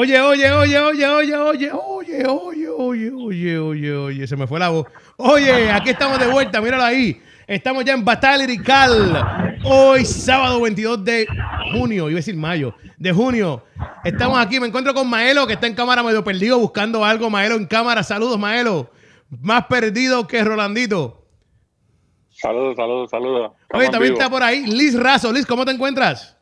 Oye, oye, oye, oye, oye, oye, oye, oye, oye, oye, oye, oye, se me fue la voz. Oye, aquí estamos de vuelta, míralo ahí. Estamos ya en Batalla Lirical. Hoy, sábado 22 de junio, iba a decir mayo, de junio. Estamos aquí, me encuentro con Maelo, que está en cámara medio perdido buscando algo. Maelo en cámara, saludos, Maelo. Más perdido que Rolandito. Saludos, saludos, saludos. Oye, también está por ahí Liz Razo. Liz, ¿cómo te encuentras?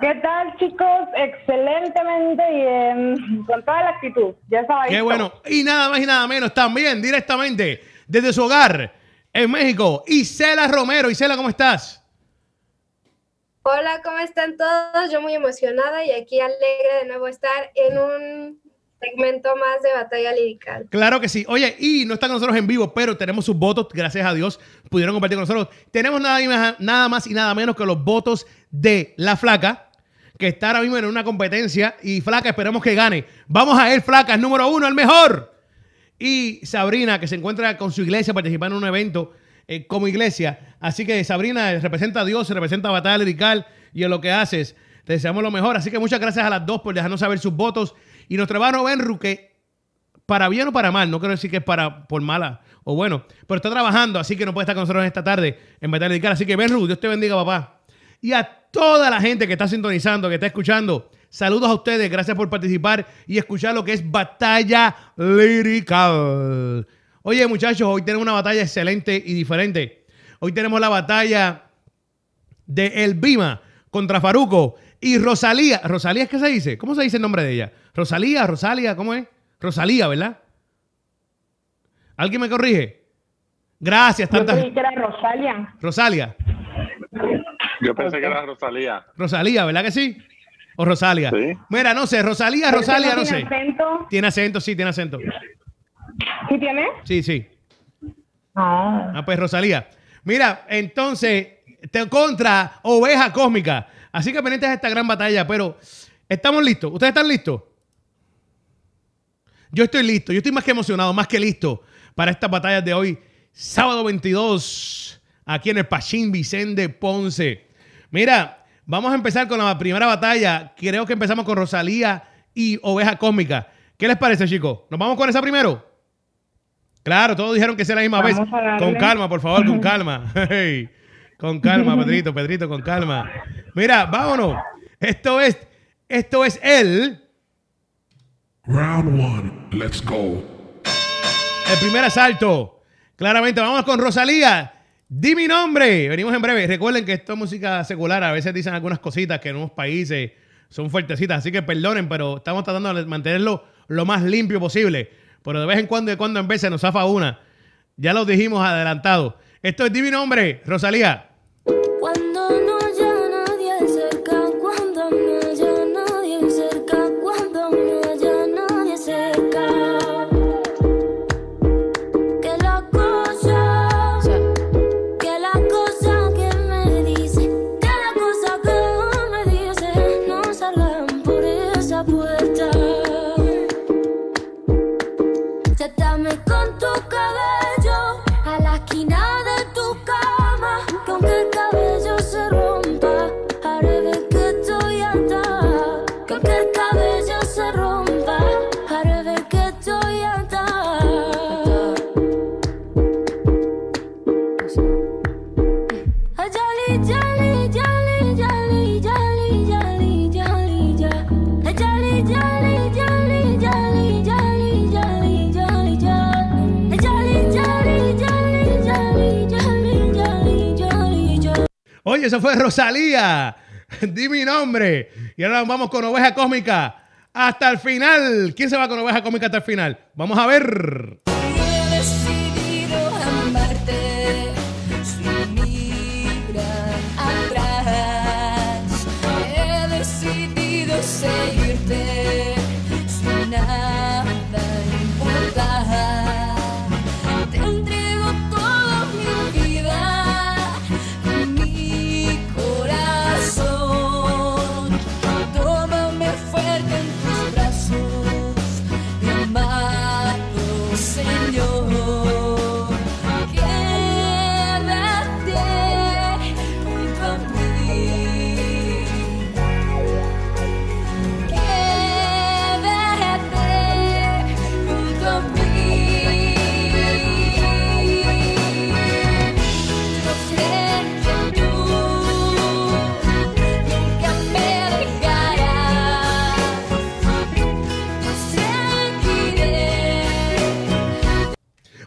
¿Qué tal, chicos? Excelentemente bien, con toda la actitud. Ya estaba Qué bueno. Y nada más y nada menos, también directamente desde su hogar en México, Isela Romero. Isela, ¿cómo estás? Hola, ¿cómo están todos? Yo muy emocionada y aquí alegre de nuevo estar en un segmento más de batalla lirical. Claro que sí. Oye, y no está con nosotros en vivo, pero tenemos sus votos, gracias a Dios, pudieron compartir con nosotros. Tenemos nada, y más- nada más y nada menos que los votos de la flaca, que está ahora mismo en una competencia, y flaca, esperemos que gane. Vamos a ver, flaca, el número uno, el mejor. Y Sabrina, que se encuentra con su iglesia participando en un evento eh, como iglesia. Así que Sabrina representa a Dios, representa a Batalla Lirical y en lo que haces. Te deseamos lo mejor. Así que muchas gracias a las dos por dejarnos saber sus votos. Y nuestro hermano Benru, que para bien o para mal, no quiero decir que es para por mala o bueno, pero está trabajando, así que no puede estar con nosotros esta tarde en Batalla Lirical. Así que Benru, Dios te bendiga, papá. Y a toda la gente que está sintonizando, que está escuchando, saludos a ustedes, gracias por participar y escuchar lo que es Batalla Lirical. Oye, muchachos, hoy tenemos una batalla excelente y diferente. Hoy tenemos la batalla de El Bima contra Faruco y Rosalía. ¿Rosalía es que se dice? ¿Cómo se dice el nombre de ella? Rosalía, Rosalía, ¿cómo es? Rosalía, ¿verdad? ¿Alguien me corrige? Gracias, tantas. creí que era Rosalia. Rosalia. Yo pensé que era Rosalía. Rosalía, ¿verdad que sí? ¿O Rosalia? Sí. Mira, no sé, Rosalía, Rosalia, no tiene sé. acento. Tiene acento, sí, tiene acento. ¿Sí tiene? Sí, sí. No. Ah, pues Rosalía. Mira, entonces, te contra Oveja Cósmica. Así que pendientes a esta gran batalla, pero estamos listos. ¿Ustedes están listos? Yo estoy listo. Yo estoy más que emocionado, más que listo para estas batallas de hoy, sábado 22, aquí en el Pachín Vicente Ponce. Mira, vamos a empezar con la primera batalla. Creo que empezamos con Rosalía y Oveja Cósmica. ¿Qué les parece, chicos? ¿Nos vamos con esa primero? Claro, todos dijeron que sea la misma Vamos vez. Con calma, por favor, con calma. Hey, con calma, Pedrito, Pedrito, con calma. Mira, vámonos. Esto es, esto es el, Round one. Let's go. el primer asalto. Claramente, vamos con Rosalía. Di mi nombre. Venimos en breve. Recuerden que esto es música secular. A veces dicen algunas cositas que en unos países son fuertecitas. Así que perdonen, pero estamos tratando de mantenerlo lo más limpio posible. Pero de vez en cuando, de cuando en vez se nos zafa una. Ya lo dijimos adelantado. Esto es Di mi nombre, Rosalía. Eso fue Rosalía. Di mi nombre. Y ahora vamos con Oveja Cósmica. Hasta el final. ¿Quién se va con Oveja Cósmica hasta el final? Vamos a ver.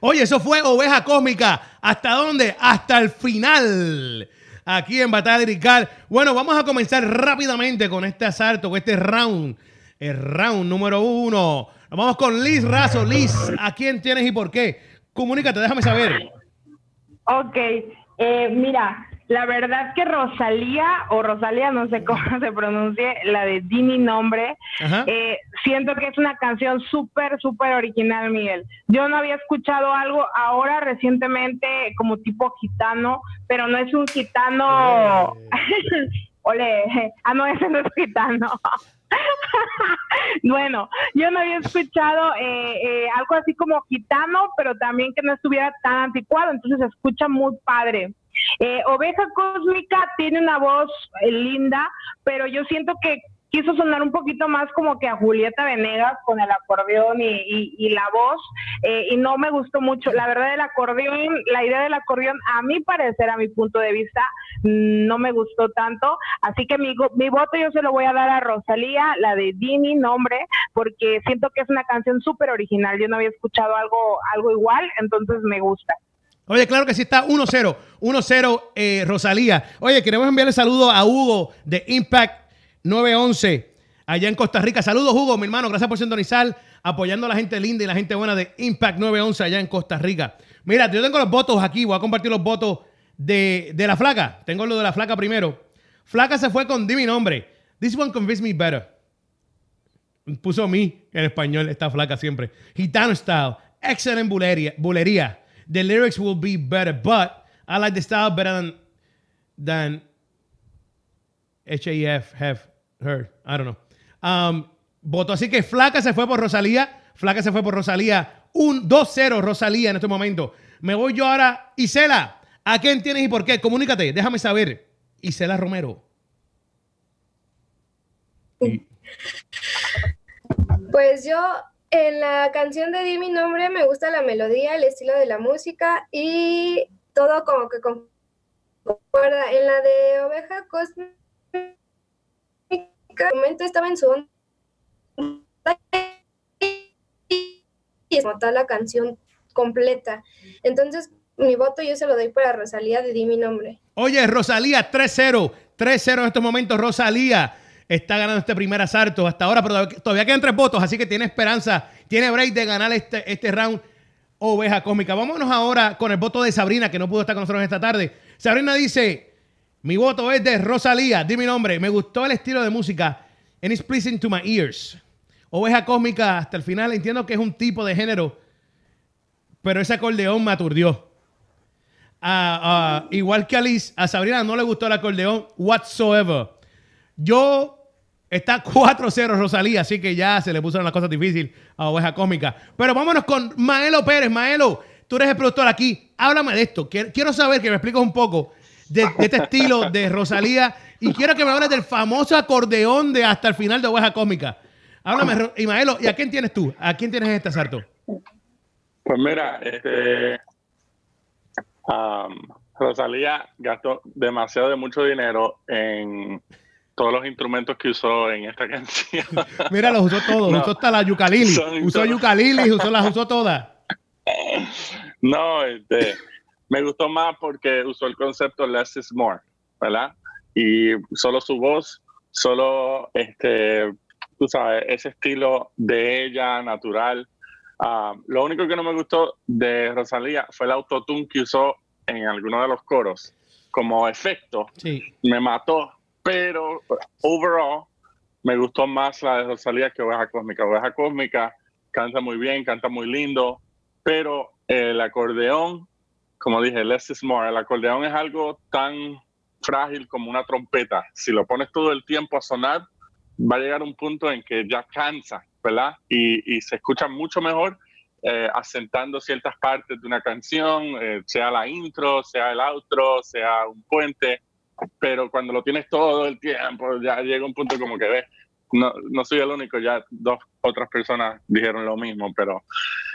Oye, eso fue Oveja Cósmica. ¿Hasta dónde? Hasta el final. Aquí en Batalla Lirical. Bueno, vamos a comenzar rápidamente con este asalto, con este round. El round número uno. Nos vamos con Liz Razo. Liz, ¿a quién tienes y por qué? Comunícate, déjame saber. Ok, eh, mira, la verdad que Rosalía, o Rosalía, no sé cómo se pronuncie, la de Dini Nombre, Ajá. eh, siento que es una canción súper, súper original, Miguel. Yo no había escuchado algo ahora recientemente como tipo gitano, pero no es un gitano... Ole, ah, no, ese no es gitano. bueno, yo no había escuchado eh, eh, algo así como gitano, pero también que no estuviera tan anticuado, entonces se escucha muy padre. Eh, Oveja Cósmica tiene una voz eh, linda, pero yo siento que quiso sonar un poquito más como que a Julieta Venegas con el acordeón y, y- y la voz, eh, y no me gustó mucho. La verdad, el acordeón, la idea del acordeón, a mi parecer, a mi punto de vista, no me gustó tanto. Así que mi, mi voto yo se lo voy a dar a Rosalía, la de Dini, nombre, porque siento que es una canción súper original. Yo no había escuchado algo, algo igual, entonces me gusta. Oye, claro que sí está 1-0. 1-0 eh, Rosalía. Oye, queremos enviarle saludos a Hugo de Impact 911 allá en Costa Rica. Saludos, Hugo, mi hermano. Gracias por sintonizar, apoyando a la gente linda y la gente buena de Impact 911 allá en Costa Rica. Mira, yo tengo los votos aquí. Voy a compartir los votos de, de la flaca. Tengo lo de la flaca primero. Flaca se fue con Di mi nombre. This one convinced me better. Puso mi en español, esta flaca siempre. Gitano style. Excellent bulería. bulería. The lyrics will be better, but I like the style better than, than HAF, have heard. I don't know. Um, voto. Así que Flaca se fue por Rosalía. Flaca se fue por Rosalía. Un 2-0 Rosalía en este momento. Me voy yo ahora. Isela, ¿a quién tienes y por qué? Comunícate, déjame saber. Isela Romero. Pues yo en la canción de Di mi nombre me gusta la melodía, el estilo de la música y todo como que concuerda. En la de Oveja Cósmica, el momento estaba en su onda y como tal la canción completa. Entonces mi voto yo se lo doy para Rosalía de Di mi nombre. Oye, Rosalía, 3-0. 3-0 en estos momentos. Rosalía está ganando este primer asalto hasta ahora, pero todavía- quedan tres votos, así que tiene esperanza, tiene break de ganar este, este round oveja cósmica. Vámonos ahora con el voto de Sabrina, que no pudo estar con nosotros esta tarde. Sabrina dice, mi voto es de Rosalía, di mi nombre, me gustó el estilo de música, and it's pleasing to my ears. Oveja cósmica hasta el final, entiendo que es un tipo de género, pero ese acordeón me aturdió. Igual que a Liz, a Sabrina no le gustó el acordeón whatsoever. Yo está 4-0 Rosalía, así que ya se le puso una cosa difícil a Oveja Cósmica. Pero vámonos con Maelo Pérez. Maelo, tú eres el productor aquí. Háblame de esto. Quiero, saber que me expliques un poco de, este estilo de Rosalía y quiero que me hables del famoso acordeón de hasta el final de Oveja Cósmica. Háblame, y Maelo, ¿y a quién tienes tú? ¿A quién tienes este asalto? Pues mira, este, am, Rosalía gastó demasiado de mucho dinero en todos los instrumentos que usó en esta canción. Mira, los usó todos. No. Usó hasta la yucalili. Usó yucalili, usó, las usó todas. No, este, me gustó más porque usó el concepto less is more, ¿verdad? Y solo su voz, solo este, tú sabes, ese estilo de ella natural. Ah, lo único que no me gustó de Rosalía fue el autotune que usó en alguno de los coros como efecto. Sí. Me mató, pero overall me gustó más la de Rosalía que Oveja Cósmica. Oveja Cósmica canta muy bien, canta muy lindo, pero el acordeón, como dije, less is more. El acordeón es algo tan frágil como una trompeta. Si lo pones todo el tiempo a sonar, va a llegar un punto en que ya cansa, ¿verdad? Y, se escucha mucho mejor eh, asentando ciertas partes de una canción, eh, sea la intro, sea el outro, sea un puente, pero cuando lo tienes todo el tiempo, ya llega un punto como que ves, no, no soy el único, ya dos otras personas dijeron lo mismo, pero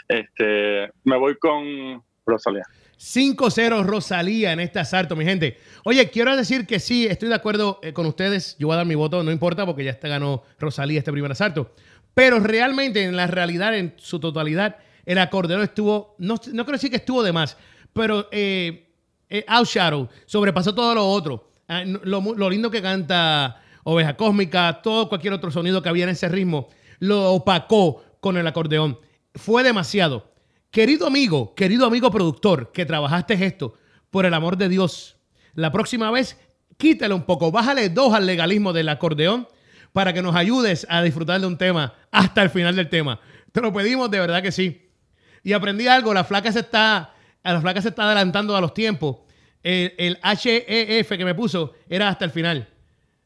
este, me voy con Rosalía. 5-0 Rosalía en este asalto, mi gente. Oye, quiero decir que sí, estoy de acuerdo eh, con ustedes. Yo voy a dar mi voto, no importa, porque ya está ganó Rosalía este primer asalto. Pero realmente, en la realidad, en su totalidad, el acordeón estuvo, no, no quiero decir que estuvo de más, pero eh, eh, outshadow, sobrepasó todo lo otro. Ah, lo, lo lindo que canta Oveja Cósmica, todo cualquier otro sonido que había en ese ritmo, lo opacó con el acordeón. Fue demasiado. Querido amigo, querido amigo productor, que trabajaste esto, por el amor de Dios, la próxima vez quítale un poco, bájale dos al legalismo del acordeón para que nos ayudes a disfrutar de un tema hasta el final del tema. Te lo pedimos de verdad que sí. Y aprendí algo, la flaca se está, la flaca se está adelantando a los tiempos. El, el HEF que me puso era hasta el final.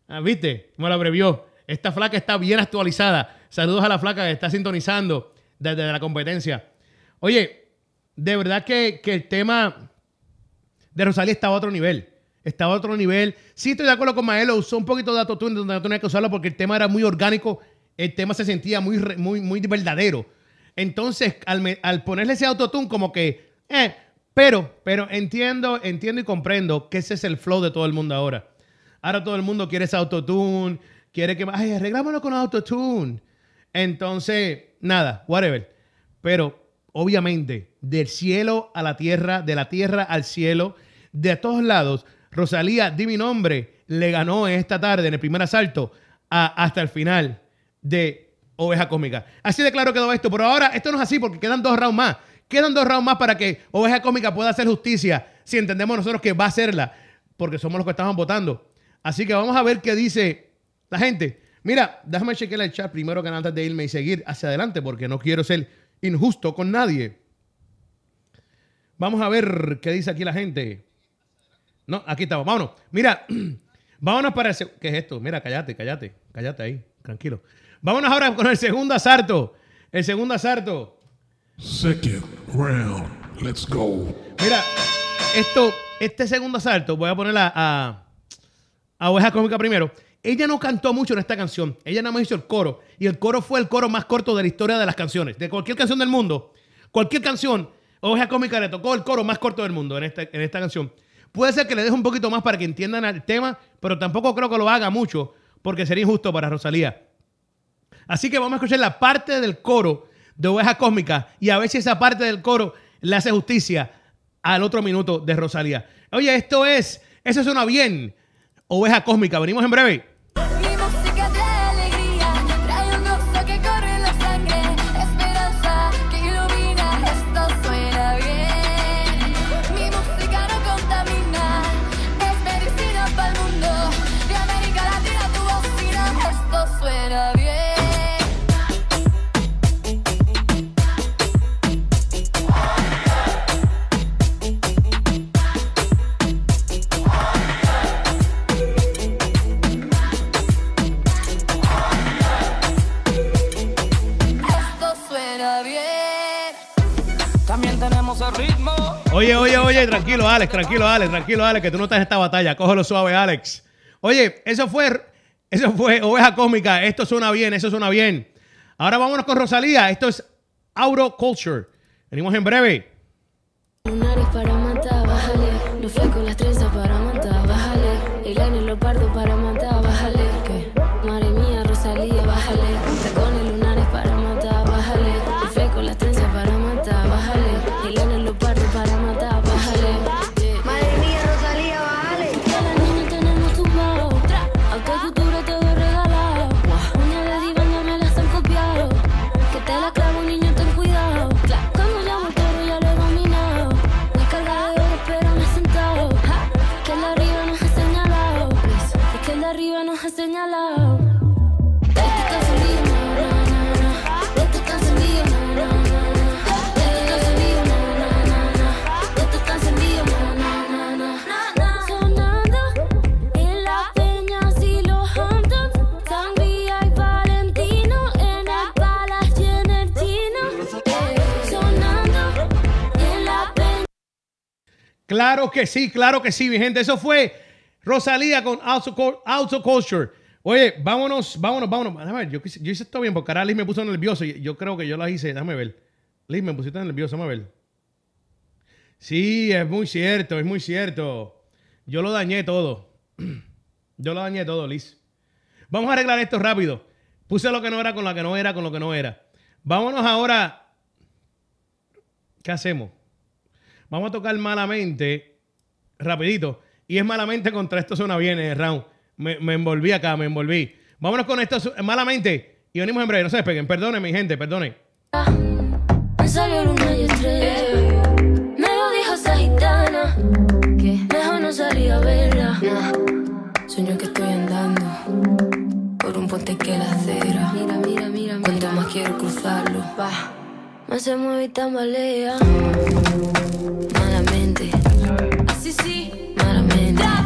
Ah, ¿Viste? Me lo abrevió. Esta flaca está bien actualizada. Saludos a la flaca que está sintonizando desde la competencia. Oye, de verdad que, que el tema de Rosalía estaba a otro nivel. Estaba a otro nivel. Sí, estoy de acuerdo con Maelo. Usó un poquito de autotune donde no tenía que usarlo porque el tema era muy orgánico. El tema se sentía muy, muy, muy verdadero. Entonces, al ponerle ese autotune, como que, eh, pero, pero entiendo, entiendo y comprendo que ese es el flow de todo el mundo ahora. Ahora todo el mundo quiere ese autotune, quiere que, ay, arreglámoslo con autotune. Entonces, nada, whatever. Pero, obviamente, del cielo a la tierra, de la tierra al cielo, de todos lados, Rosalía, di mi nombre, le ganó esta tarde en el primer asalto hasta el final de Oveja Cómica. Así de claro quedó esto, pero ahora esto no es así porque quedan dos rounds más. Quedan dos rounds más para que Oveja Cómica pueda hacer justicia, si entendemos nosotros que va a hacerla, porque somos los que estamos votando. Así que vamos a ver qué dice la gente. Mira, déjame chequear el chat primero que antes de irme y seguir hacia adelante, porque no quiero ser injusto con nadie. Vamos a ver qué dice aquí la gente. No, aquí estamos. Vámonos. Mira, vámonos para el... ¿Qué es esto? Mira, cállate, cállate. Cállate ahí. Tranquilo. Vámonos ahora con el segundo asalto. El segundo asalto. Second round. Let's go. Mira, esto, este segundo asalto, voy a poner a, a, Oveja Cómica primero. Ella no cantó mucho en esta canción. Ella nada más hizo el coro. Y el coro fue el coro más corto de la historia de las canciones. De cualquier canción del mundo. Cualquier canción, Oveja Cómica le tocó el coro más corto del mundo en esta, en esta canción. Puede ser que le deje un poquito más para que entiendan el tema, pero tampoco creo que lo haga mucho, porque sería injusto para Rosalía. Así que vamos a escuchar la parte del coro de Oveja Cósmica y a ver si esa parte del coro le hace justicia al otro minuto de Rosalía. Oye, esto es, eso suena bien. Oveja Cósmica, venimos en breve. Oye, oye, oye, tranquilo, Alex, tranquilo, Alex, tranquilo, Alex, que tú no estás en esta batalla. Cógelo suave, Alex. Oye, eso fue, eso fue Oveja Cósmica. Esto suena bien, eso suena bien. Ahora vámonos con Rosalía. Esto es Auro Culture. Venimos en breve. Claro que sí, claro que sí, mi gente. Eso fue Rosalía con Auto, Cul- Auto Culture. Oye, vámonos, vámonos, vámonos. Déjame ver, yo, yo hice esto bien porque ahora Liz me puso nervioso. y Yo creo que yo la hice. Déjame ver. Liz, me pusiste nervioso, déjame ver. Sí, es muy cierto, es muy cierto. Yo lo dañé todo. Yo lo dañé todo, Liz. Vamos a arreglar esto rápido. Puse lo que no era con lo que no era, con lo que no era. Vámonos ahora ¿qué hacemos? Vamos a tocar malamente, rapidito. Y es malamente contra esto suena bien el round. Me, me envolví acá, me envolví. Vámonos con esto malamente. Y venimos en breve, no se despeguen. Perdone, mi gente, perdone. Me salió luna y estrella. Me lo dijo esa gitana. Que mejor no salí a verla. Sueño que estoy andando por un puente que la acera. Mira, mira, mira. Cuanto más quiero cruzarlo, va. Más se mueve y tambalea. Malamente. Así sí. Malamente.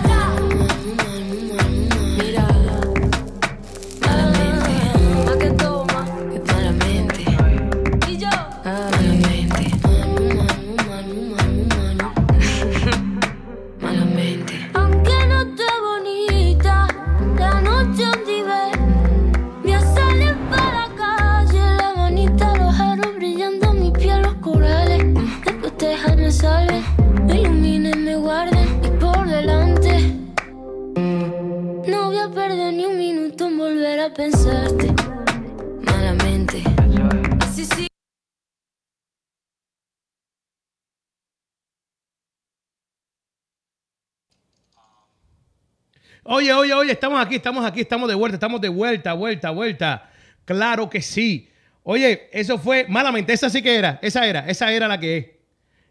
Oye, oye, oye, estamos aquí, estamos aquí, estamos de vuelta, estamos de vuelta, vuelta, vuelta. Claro que sí. Oye, eso fue malamente, esa sí que era, esa era, esa era la que es.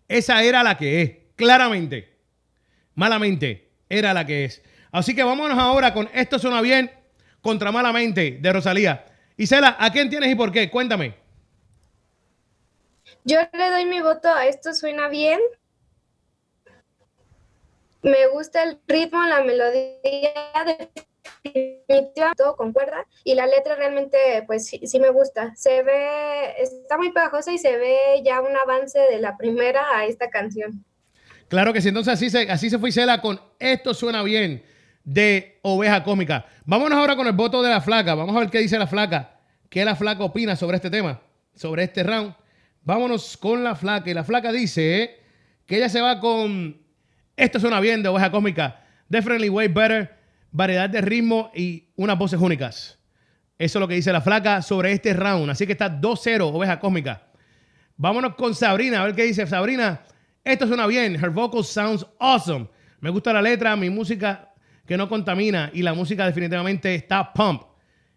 Esa era la que es, claramente. Malamente, era la que es. Así que vámonos ahora con Esto suena bien contra Malamente de Rosalía. Isela, ¿a quién tienes y por qué? Cuéntame. Yo le doy mi voto a esto suena bien. Me gusta el ritmo, la melodía, definitivamente todo concuerda y la letra realmente pues sí, sí me gusta. Se ve, está muy pegajosa y se ve ya un avance de la primera a esta canción. Claro que sí, entonces así se, así se fue Isela con Esto suena bien de Oveja Cósmica. Vámonos ahora con el voto de la flaca. Vamos a ver qué dice la flaca. ¿Qué la flaca opina sobre este tema? Sobre este round. Vámonos con la flaca. Y la flaca dice que ella se va con Esto suena bien de Oveja Cósmica. Definitely way better. Variedad de ritmo y unas voces únicas. Eso es lo que dice la flaca sobre este round. Así que está 2-0 Oveja Cósmica. Vámonos con Sabrina, a ver qué dice Sabrina. Esto suena bien. Her vocal sounds awesome. Me gusta la letra, mi música que no contamina y la música definitivamente está pump.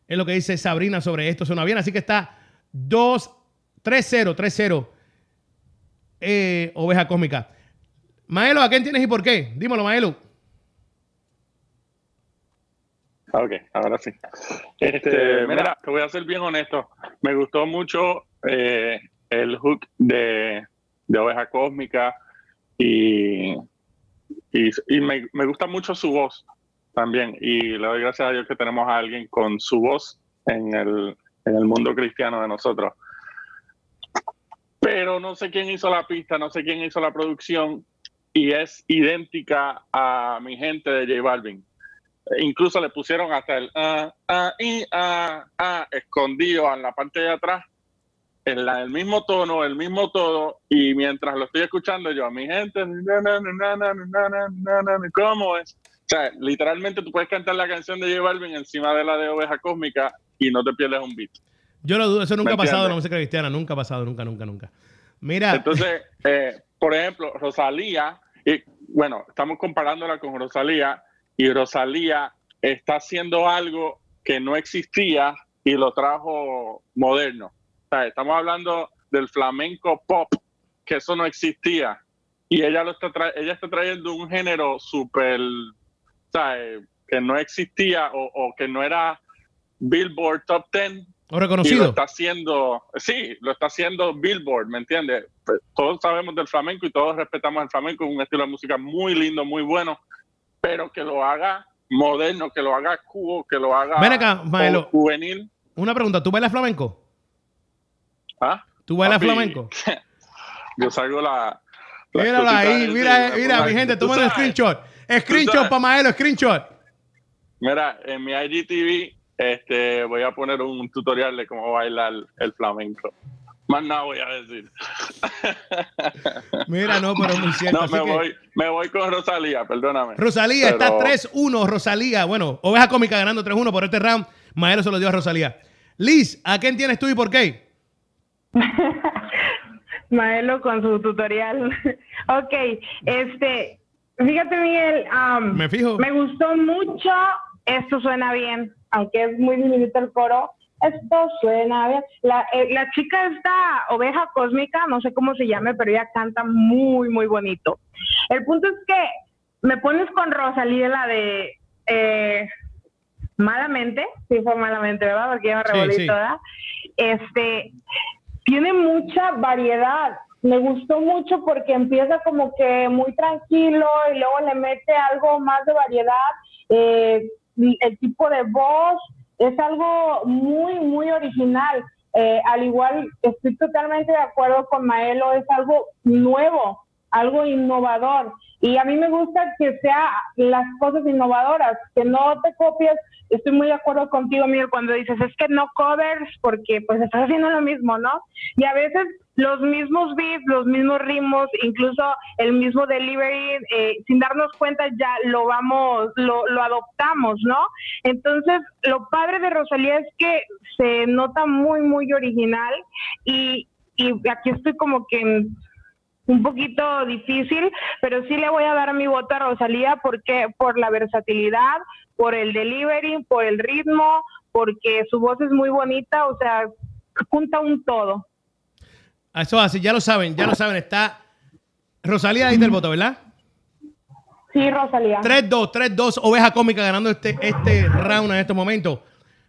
Es lo que dice Sabrina sobre esto suena bien. Así que está 2 3-0, 3-0 eh, Oveja Cósmica. Maelo, ¿a quién tienes y por qué? Dímelo, Maelo. Ok, ahora sí. Este, mira, te voy a ser bien honesto. Me gustó mucho eh, el hook de, de Oveja Cósmica y, y, y me, me gusta mucho su voz también. Y le doy gracias a Dios que tenemos a alguien con su voz en el, en el mundo cristiano de nosotros. Pero no sé quién hizo la pista, no sé quién hizo la producción y es idéntica a mi gente de J Balvin. Incluso le pusieron hasta el uh, uh, y, uh, escondido en la parte de atrás, en la, el mismo tono, el mismo todo, y mientras lo estoy escuchando yo, mi gente, ¿cómo es? O sea, literalmente tú puedes cantar la canción de J Balvin encima de la de Oveja Cósmica y no te pierdes un beat. Yo lo dudo, eso nunca ha pasado en la música cristiana, nunca ha pasado, nunca, nunca, nunca. Mira. Entonces, eh, por ejemplo, Rosalía y, bueno, estamos comparándola con Rosalía, y Rosalía está haciendo algo que no existía y lo trajo moderno. Estamos hablando del flamenco pop, que eso no existía. Y ella lo está tra- ella está trayendo un género súper, que no existía o, o que no era Billboard Top 10 o y lo está haciendo, sí, lo está haciendo Billboard, ¿me entiendes? Pues, todos sabemos del flamenco y todos respetamos el flamenco, un estilo de música muy lindo, muy bueno, pero que lo haga moderno, que lo haga cubo, que lo haga Ven acá, Maelo. juvenil. Una pregunta, ¿tú bailas flamenco? ¿Ah? ¿Tú bailas Papi, flamenco? Yo salgo la... cositas ahí, mira, la- mira, la- mi gente, tú toma el screenshot. Screenshot para Maelo, screenshot. Mira, en mi IGTV este, voy a poner un tutorial de cómo bailar el flamenco. Más nada voy a decir. Mira, no, pero muy cierto. No, me que- voy, me voy con Rosalía, perdóname. Rosalía está Pero- 3-1, Rosalía. Bueno, Oveja Cómica ganando 3-1 por este round. Maelo se lo dio a Rosalía. Liz, ¿a quién tienes tú y por qué? Maelo con su tutorial. ok, este, fíjate Miguel, am, Me fijo. me gustó mucho, esto suena bien, aunque es muy diminuto el coro, esto suena bien. La, eh, la chica esta oveja cósmica, no sé cómo se llame, pero ella canta muy, muy bonito. El punto es que me pones con Rosalía la de eh, Malamente, sí fue Malamente, ¿verdad? Porque ya me Sí, revolví sí. toda. Este, tiene mucha variedad. Me gustó mucho porque empieza como que muy tranquilo y luego le mete algo más de variedad. Eh, el tipo de voz es algo muy, muy original. Eh, al igual, estoy totalmente de acuerdo con Maelo, es algo nuevo, algo innovador. Y a mí me gusta que sea las cosas innovadoras, que no te copies. Estoy muy de acuerdo contigo, Miguel, cuando dices, es que no covers porque pues estás haciendo lo mismo, ¿no? Y a veces los mismos beats, los mismos ritmos, incluso el mismo delivery, eh, sin darnos cuenta ya lo vamos, lo, lo adoptamos, ¿no? Entonces, lo padre de Rosalía es que se nota muy, muy original y, y aquí estoy como que un poquito difícil, pero sí le voy a dar mi voto a Rosalía porque por la versatilidad, por el delivery, por el ritmo, porque su voz es muy bonita, o sea, junta un todo. Eso así, ya lo saben, ya lo saben. Está Rosalía ahí del voto, ¿verdad? Sí, Rosalía. 3-2, 3-2, oveja cómica ganando este, este round en estos momentos.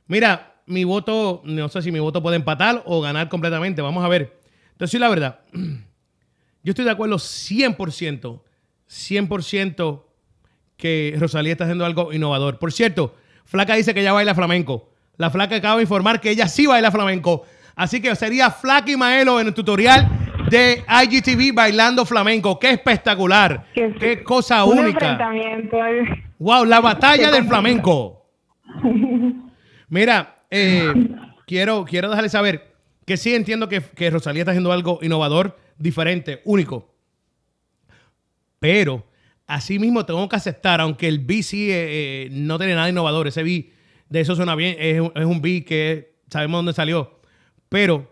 Mira, mi voto, no sé si mi voto puede empatar o ganar completamente. Vamos a ver. Entonces, sí, la verdad. Yo estoy de acuerdo 100%, 100% que Rosalía está haciendo algo innovador. Por cierto, Flaca dice que ella baila flamenco. La Flaca acaba de informar que ella sí baila flamenco. Así que sería Flaca y Maelo en el tutorial de IGTV bailando flamenco. ¡Qué espectacular! Que- ¡Qué cosa un única! enfrentamiento. ¡Wow! La batalla del flamenco. Mira, eh, quiero, quiero dejarles saber que sí entiendo que, que Rosalía está haciendo algo innovador, diferente, único. Pero, asimismo, tengo que aceptar, aunque el beat sí eh, eh, no tiene nada innovador, ese beat, de eso suena bien, es, un- es un beat que sabemos dónde salió. Pero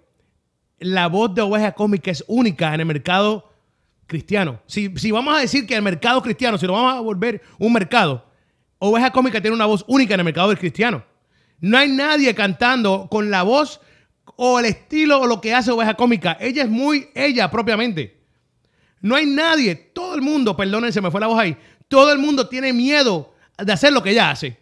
la voz de Oveja Cósmica es única en el mercado cristiano. Si, si vamos a decir que el mercado cristiano, si lo vamos a volver un mercado, Oveja Cósmica tiene una voz única en el mercado del cristiano. No hay nadie cantando con la voz o el estilo o lo que hace Oveja Cómica. Ella es muy ella propiamente. No hay nadie, todo el mundo, perdonen, se me fue la voz ahí, todo el mundo tiene miedo de hacer lo que ella hace.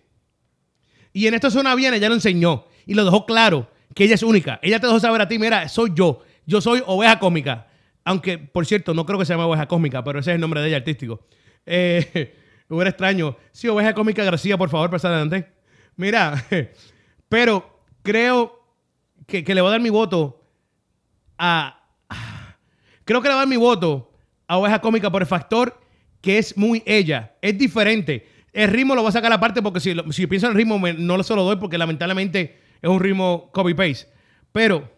Y en esto suena bien, ella lo enseñó y lo dejó claro que ella es única. Ella te dejó saber a ti, mira, soy yo, yo soy oveja cómica. Aunque, por cierto, no creo que se llame oveja cósmica, pero ese es el nombre de ella artístico. Eh, hubiera extraño. Sí, oveja cómica García, por favor, pasa adelante. Mira, pero creo que, que le voy a dar mi voto a, Creo que le voy a dar mi voto a Oveja Cómica por el factor que es muy ella. Es diferente. El ritmo lo voy a sacar aparte porque si, si pienso en el ritmo no se lo doy porque lamentablemente es un ritmo copy-paste. Pero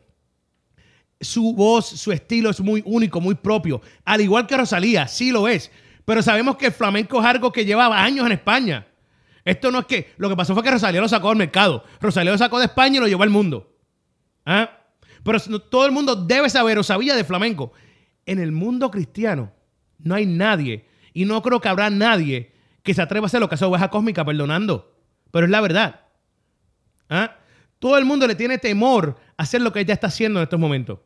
su voz, su estilo es muy único, muy propio. Al igual que Rosalía, sí lo es. Pero sabemos que el flamenco es algo que lleva años en España. Esto no es que... Lo que pasó fue que Rosalía lo sacó al mercado. Rosalía lo sacó de España y lo llevó al mundo. ¿Ah? Pero todo el mundo debe saber o sabía de flamenco. En el mundo cristiano no hay nadie, y no creo que habrá nadie que se atreva a hacer lo que hace Oveja Cósmica, perdonando. Pero es la verdad. ¿Ah? Todo el mundo le tiene temor a hacer lo que ella está haciendo en estos momentos.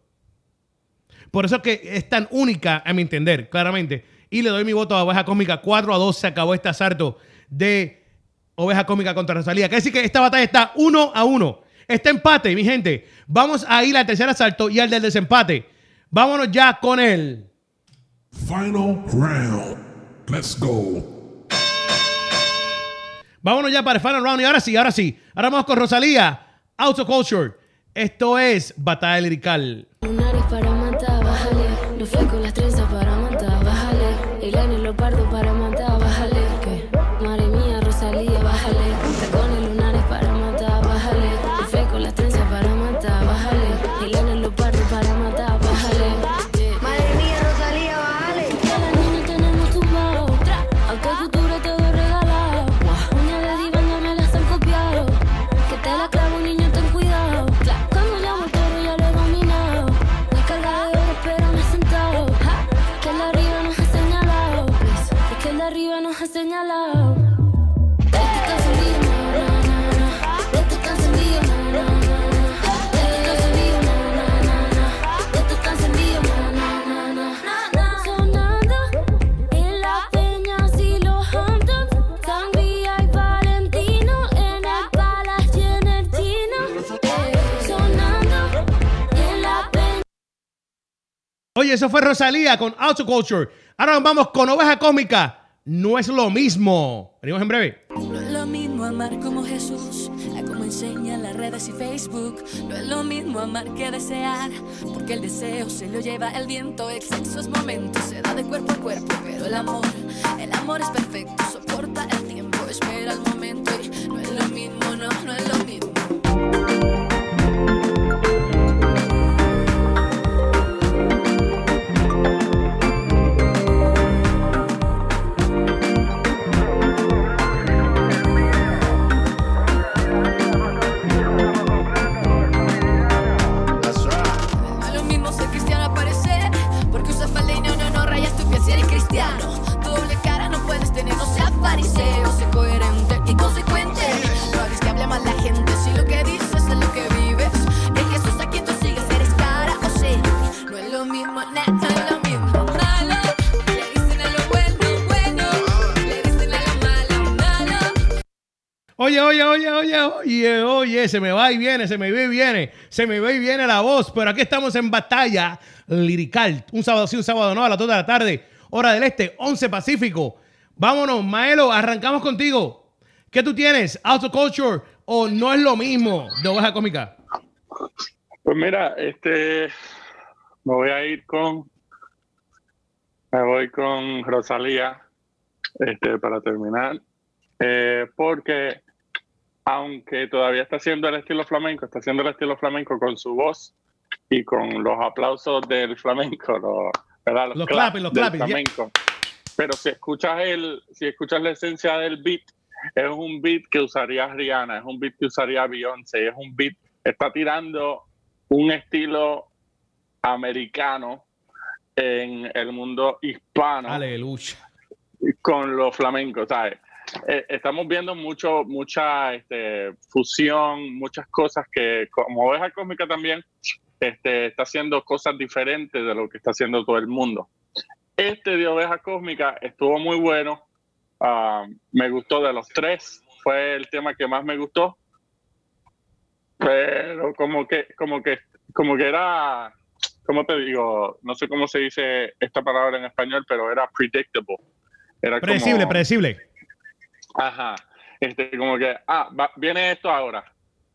Por eso es que es tan única, a mi entender, claramente. Y le doy mi voto a Oveja Cósmica. 4 a 2 se acabó este asalto de Oveja Cósmica contra Rosalía. Quiere decir que esta batalla está 1 a 1. Este empate, mi gente. Vamos a ir al tercer asalto y al del desempate. Vámonos ya con él. Final round. Let's go. Vámonos ya para el final round. Y ahora sí, ahora sí. Ahora vamos con Rosalía. Autoculture. Esto es Batalla Lirical. Oye, eso fue Rosalía con Autoculture. Ahora nos vamos con Oveja Cósmica. No es lo mismo. Venimos en breve. No es lo mismo amar como Jesús, a como enseñan las redes y Facebook. No es lo mismo amar que desear, porque el deseo se lo lleva el viento. El sexo es momento, se da de cuerpo a cuerpo, pero el amor, el amor es perfecto, soporta el tiempo, espera el momento y no es lo mismo, Oye, oye, oye, oye, oye, oye, se me va y viene, se me va y viene, se me va y viene la voz, pero aquí estamos en batalla lirical. Un sábado sí, un sábado no, a las 2 de la tarde, hora del este, 11 Pacífico. Vámonos, Maelo, arrancamos contigo. ¿Qué tú tienes? ¿Autoculture o no es lo mismo de Oveja Cómica? Pues mira, este, me voy a ir con, me voy con Rosalía, este, para terminar, Eh, porque aunque todavía está haciendo el estilo flamenco, está haciendo el estilo flamenco con su voz y con los aplausos del flamenco, los, ¿verdad? Los del flamenco. Pero si escuchas el, si escuchas la esencia del beat, es un beat que usaría Rihanna, es un beat que usaría Beyoncé, es un beat, está tirando un estilo americano en el mundo hispano Aleluya. con los flamencos, ¿sabes? Eh, estamos viendo mucho, mucha este, fusión, muchas cosas que, como Oveja Cósmica también, este, está haciendo cosas diferentes de lo que está haciendo todo el mundo. Este de Oveja Cósmica estuvo muy bueno, ah, me gustó de los tres, fue el tema que más me gustó, pero como que, como que, como que era, ¿cómo te digo? No sé cómo se dice esta palabra en español, pero era predictable. Era Predecible, predecible. Ajá. Este, como que, ah, va- viene esto ahora.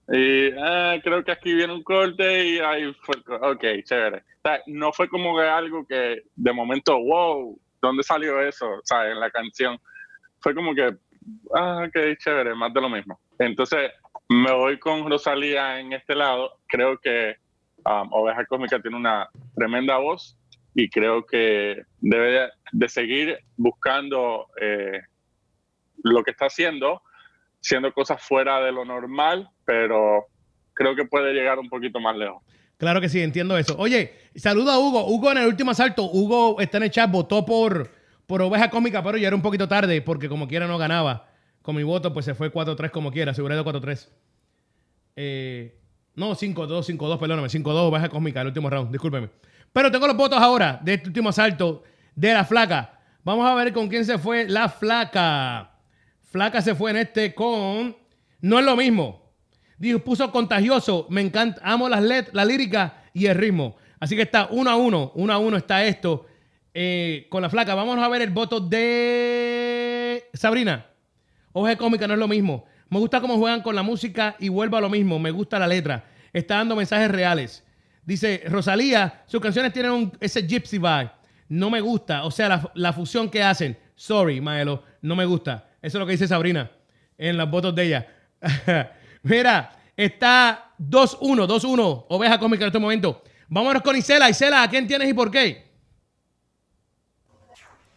Y ah, creo que aquí viene un corte y ahí fue. Ok, chévere. No fue como que algo que de momento, wow, ¿dónde salió eso? O sea, en la canción. Fue como que, ah, ok, chévere, más de lo mismo. Entonces, me voy con Rosalía en este lado. Creo que um, Oveja Cósmica tiene una tremenda voz y creo que debe de, de seguir buscando eh, lo que está haciendo, haciendo cosas fuera de lo normal, pero creo que puede llegar un poquito más lejos. Claro que sí, entiendo eso. Oye, saluda a Hugo. Hugo en el último asalto, Hugo está en el chat, votó por, por Oveja Cómica, pero ya era un poquito tarde porque como quiera no ganaba. Con mi voto, pues se fue 4-3 como quiera, seguro de 4-3. Eh, no, 5-2, 5-2, perdóname, 5-2 Oveja Cósmica, el último round, discúlpeme. Pero tengo los votos ahora de este último asalto de la flaca. Vamos a ver con quién se fue la flaca. Flaca se fue en este con. No es lo mismo. Dijo, puso contagioso. Me encanta. Amo las let la lírica y el ritmo. Así que está uno a uno. Uno a uno está esto. eh, con la flaca. Vamos a ver el voto de Sabrina. Oje cómica no es lo mismo. Me gusta cómo juegan con la música y vuelvo a lo mismo. Me gusta la letra. Está dando mensajes reales. Dice Rosalía, sus canciones tienen un- ese gypsy vibe. No me gusta. O sea, la, la fusión que hacen. Sorry, Maelo. No me gusta. Eso es lo que dice Sabrina en los votos de ella. Mira, está 2-1, 2-1. Oveja cómica en este momento. Vámonos con Isela. Isela, ¿a quién tienes y por qué?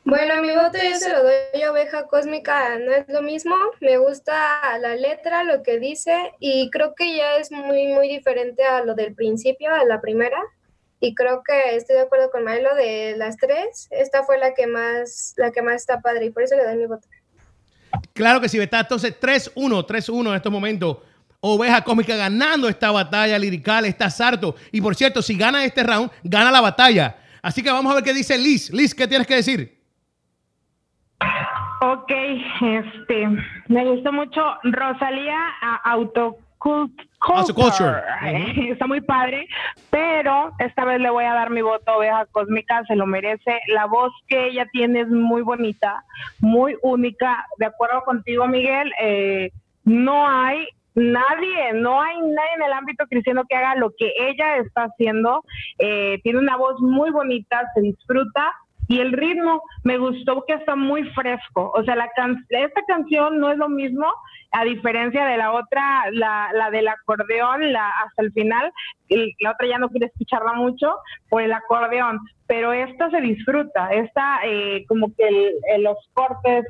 Bueno, mi voto yo se lo doy a Oveja Cósmica, no es lo mismo. Me gusta la letra, lo que dice, y creo que ya es muy, muy diferente a lo del principio, a la primera. Y creo que estoy de acuerdo con Milo de las tres. Esta fue la que más, la que más está padre, y por eso le doy mi voto. Claro que sí, está entonces 3-1, 3-1 en estos momentos. Oveja Cósmica ganando esta batalla lirical, está sarto. Y por cierto, si gana este round, gana la batalla. Así que vamos a ver qué dice Liz. Liz, ¿qué tienes que decir? Ok, este, me gustó mucho Rosalía a Autocult Autoculture. Culture. Está muy padre, pero esta vez le voy a dar mi voto a Oveja Cósmica, se lo merece. La voz que ella tiene es muy bonita, muy única. De acuerdo contigo, Miguel, eh, no hay nadie, no hay nadie en el ámbito cristiano que haga lo que ella está haciendo. Eh, tiene una voz muy bonita, se disfruta y el ritmo me gustó que está muy fresco. O sea, la can esta canción no es lo mismo, a diferencia de la otra, la, la del acordeón, la hasta el final. la otra ya no quiere escucharla mucho por el acordeón, pero esta se disfruta. Esta, eh, como que el- los cortes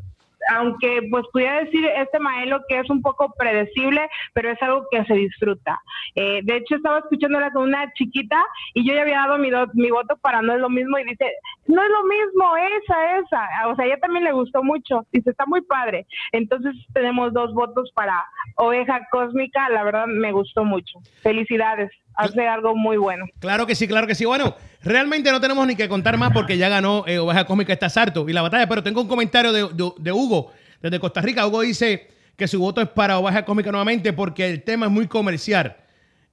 aunque pues pudiera decir este Maelo que es un poco predecible, pero es algo que se disfruta. Eh, de hecho, estaba escuchándola con una chiquita y yo ya había dado mi, mi voto para no es lo mismo y dice, no es lo mismo, esa, esa. O sea, ella también le gustó mucho, dice, está muy padre. Entonces tenemos dos votos para Oveja Cósmica, la verdad me gustó mucho. Felicidades, hace algo muy bueno. Claro que sí, claro que sí. Bueno, realmente no tenemos ni que contar más porque ya ganó eh, Oveja Cósmica está sarto y la batalla, pero tengo un comentario de, de- de Hugo desde Costa Rica. Hugo dice que su voto es para Oveja Cósmica nuevamente porque el tema es muy comercial.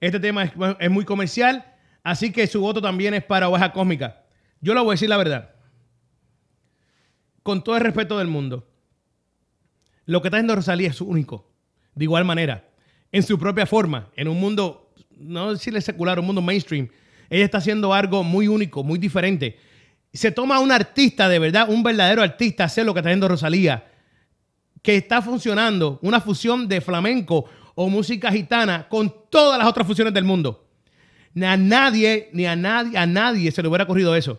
Este tema es, es muy comercial, así que su voto también es para Oveja Cósmica. Yo le voy a decir la verdad. Con todo el respeto del mundo. Lo que está haciendo Rosalía es único. De igual manera. En su propia forma. En un mundo, no decirle secular, un mundo mainstream. Ella está haciendo algo muy único, muy diferente. Se toma a un artista de verdad, un verdadero artista, hacer lo que está haciendo Rosalía. Que está funcionando. Una fusión de flamenco o música gitana con todas las otras fusiones del mundo. Ni a nadie, ni a nadie, a nadie se le hubiera ocurrido eso.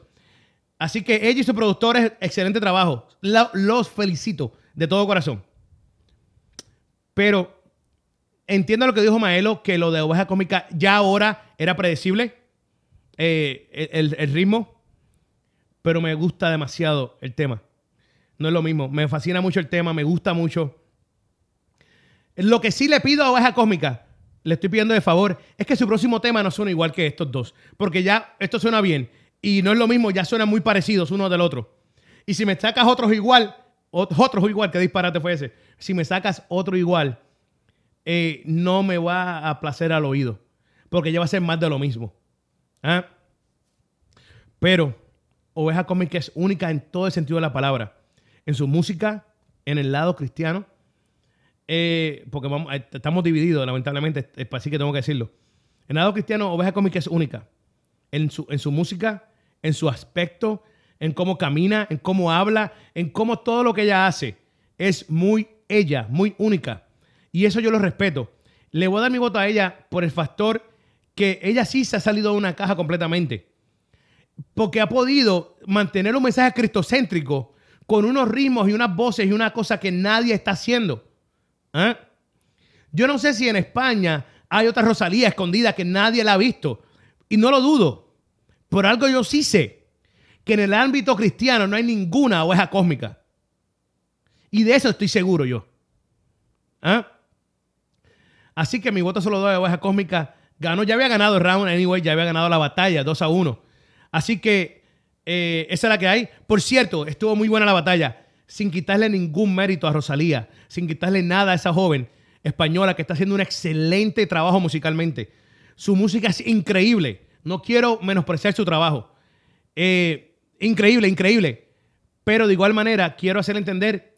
Así que ella y su productores, excelente trabajo. Los felicito de todo corazón. Pero entiendo lo que dijo Maelo, que lo de Oveja Cómica ya ahora era predecible, eh, el, ritmo, pero me gusta demasiado el tema. No es lo mismo, me fascina mucho el tema, me gusta mucho. Lo que sí le pido a Oveja Cósmica, le estoy pidiendo de favor, es que su próximo tema no suene igual que estos dos, porque ya esto suena bien y no es lo mismo, ya suenan muy parecidos uno del otro. Y si me sacas otros igual, ot- otros igual, que disparate fue ese, si me sacas otro igual, eh, no me va a placer al oído, porque ya va a ser más de lo mismo. ¿Ah? Pero Oveja Cómica es única en todo el sentido de la palabra. En su música, en el lado cristiano, eh, porque eh, estamos divididos, lamentablemente, así que tengo que decirlo. En el lado cristiano, Oveja Cómica es única. En su, en su música, en su aspecto, en cómo camina, en cómo habla, en cómo todo lo que ella hace es muy ella, muy única. Y eso yo lo respeto. Le voy a dar mi voto a ella por el factor que ella sí se ha salido de una caja completamente. Porque ha podido mantener un mensaje cristocéntrico con unos ritmos y unas voces y una cosa que nadie está haciendo. ¿Ah? Yo no sé si en España hay otra Rosalía escondida que nadie la ha visto. Y no lo dudo. Por algo yo sí sé que en el ámbito cristiano no hay ninguna oveja cósmica. Y de eso estoy seguro yo. ¿Ah? Así que mi voto solo doy a Oveja Cósmica. Ganó, ya había ganado round, anyway, ya había ganado la batalla 2 a 1. Así que eh, esa es la que hay. Por cierto, estuvo muy buena la batalla, sin quitarle ningún mérito a Rosalía, sin quitarle nada a esa joven española que está haciendo un excelente trabajo musicalmente. Su música es increíble. No quiero menospreciar su trabajo. Eh, increíble, increíble. Pero de igual manera, quiero hacer entender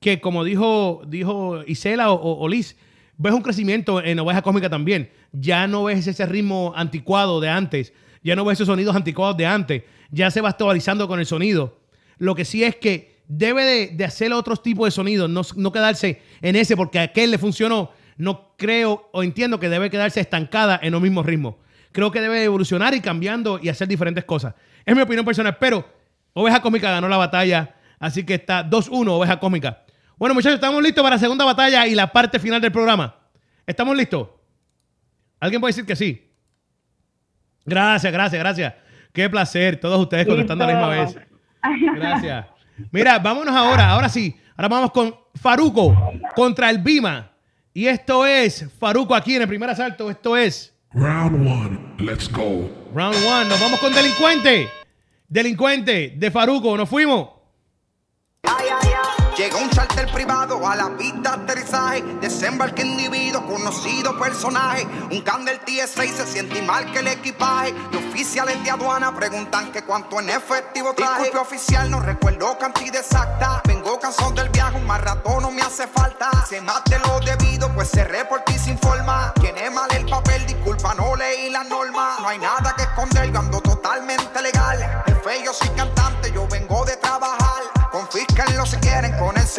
que, como dijo, dijo Isela o- o Liz, ves un crecimiento en Oveja Cósmica también. Ya no ves ese ritmo anticuado de antes. Ya no ves esos sonidos anticuados de antes. Ya se va actualizando con el sonido. Lo que sí es que debe de, de hacer otros tipos de sonidos, no, no quedarse en ese porque a aquel le funcionó. No creo o entiendo que debe quedarse estancada en los mismos ritmos. Creo que debe evolucionar y cambiando y hacer diferentes cosas. Es mi opinión personal, pero Oveja Cósmica ganó la batalla, así que está 2-1 Oveja Cósmica. Bueno, muchachos, estamos listos para la segunda batalla y la parte final del programa. ¿Estamos listos? ¿Alguien puede decir que sí? Gracias, gracias, gracias. Qué placer, todos ustedes contestando a la misma vez. Gracias. Mira, vámonos ahora, ahora sí. Ahora vamos con Faruco contra el Bima. Y esto es Faruco aquí en el primer asalto. Esto es Round one. Let's go. Round one. Nos vamos con Delincuente. Delincuente de Faruco. Nos fuimos. Llegó un charter privado a la pista aterrizaje. Desembarque individuo, conocido personaje. Un can del TSA y se siente mal que el equipaje. Los oficiales de aduana preguntan que cuánto en efectivo traje. Disculpe oficial, no recuerdo cantidad exacta. Vengo cansado del viaje, un maratón no me hace falta. Se mate lo debido, pues cerré por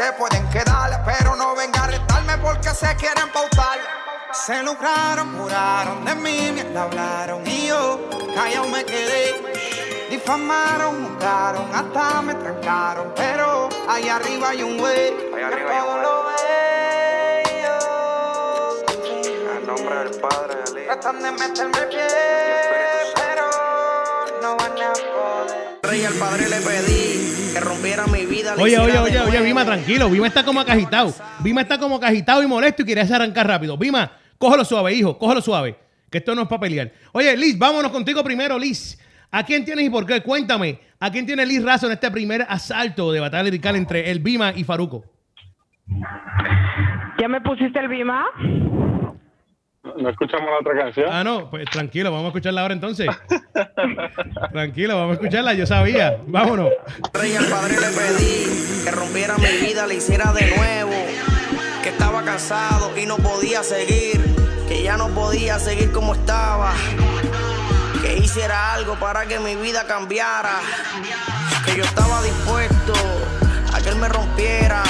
se pueden quedar. Pero no vengan a retarme porque se quieren pautar. Se lucraron, juraron de mí, me hablaron y yo callado me quedé. Difamaron, juzgaron, hasta me trancaron. Pero ahí arriba hay un güey. Ahí arriba hay un. En nombre del Padre, del Hijo. Tratan de meterme el pie, pero no van a. Rey al Padre le pedí que rompiera mi vida. Oye, oye, oye, oye. Bima, tranquilo. Bima está como acagitado. Bima está como acagitado y molesto y quiere arrancar rápido. Bima, cógelo suave, hijo, cógelo suave. Que esto no es para pelear. Oye, Liz, vámonos contigo primero, Liz. ¿A quién tienes y por qué? Cuéntame. ¿A quién tiene Liz Razo en este primer asalto de batalla lirical entre el Bima y Faruco? ¿Ya me pusiste el Bima? ¿No escuchamos la otra canción? Ah, no, pues tranquilo, vamos a escucharla ahora entonces. tranquilo, vamos a escucharla, yo sabía. Vámonos. Rey al padre le pedí que rompiera mi vida, le hiciera de nuevo. Que estaba cansado y no podía seguir. Que ya no podía seguir como estaba. Que hiciera algo para que mi vida cambiara. Que yo estaba dispuesto a que él me rompiera.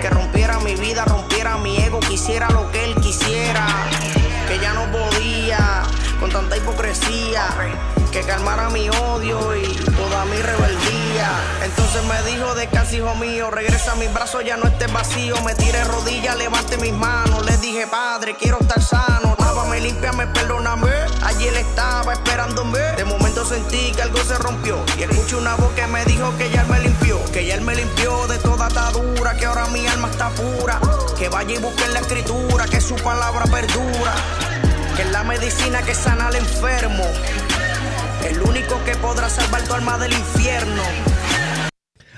Que rompiera mi vida, rompiera mi ego, quisiera lo que él quisiera. Que ya no podía con tanta hipocresía. Que calmara mi odio y toda mi rebeldía. Entonces me dijo de casi hijo mío, regresa a mis brazos, ya no estés vacío. Me tiré rodillas, levante mis manos. Le dije, padre, quiero estar sano. Lávame, límpiame, perdóname. Allí él estaba esperándome. De momento sentí que algo se rompió. Y escuché una voz que me dijo que ya él me limpió. Que ya él me limpió de toda atadura. Que ahora mi alma está pura. Que vaya y busque en la escritura. Que su palabra perdura. Que es la medicina que sana al enfermo. El único que podrá salvar tu alma del infierno.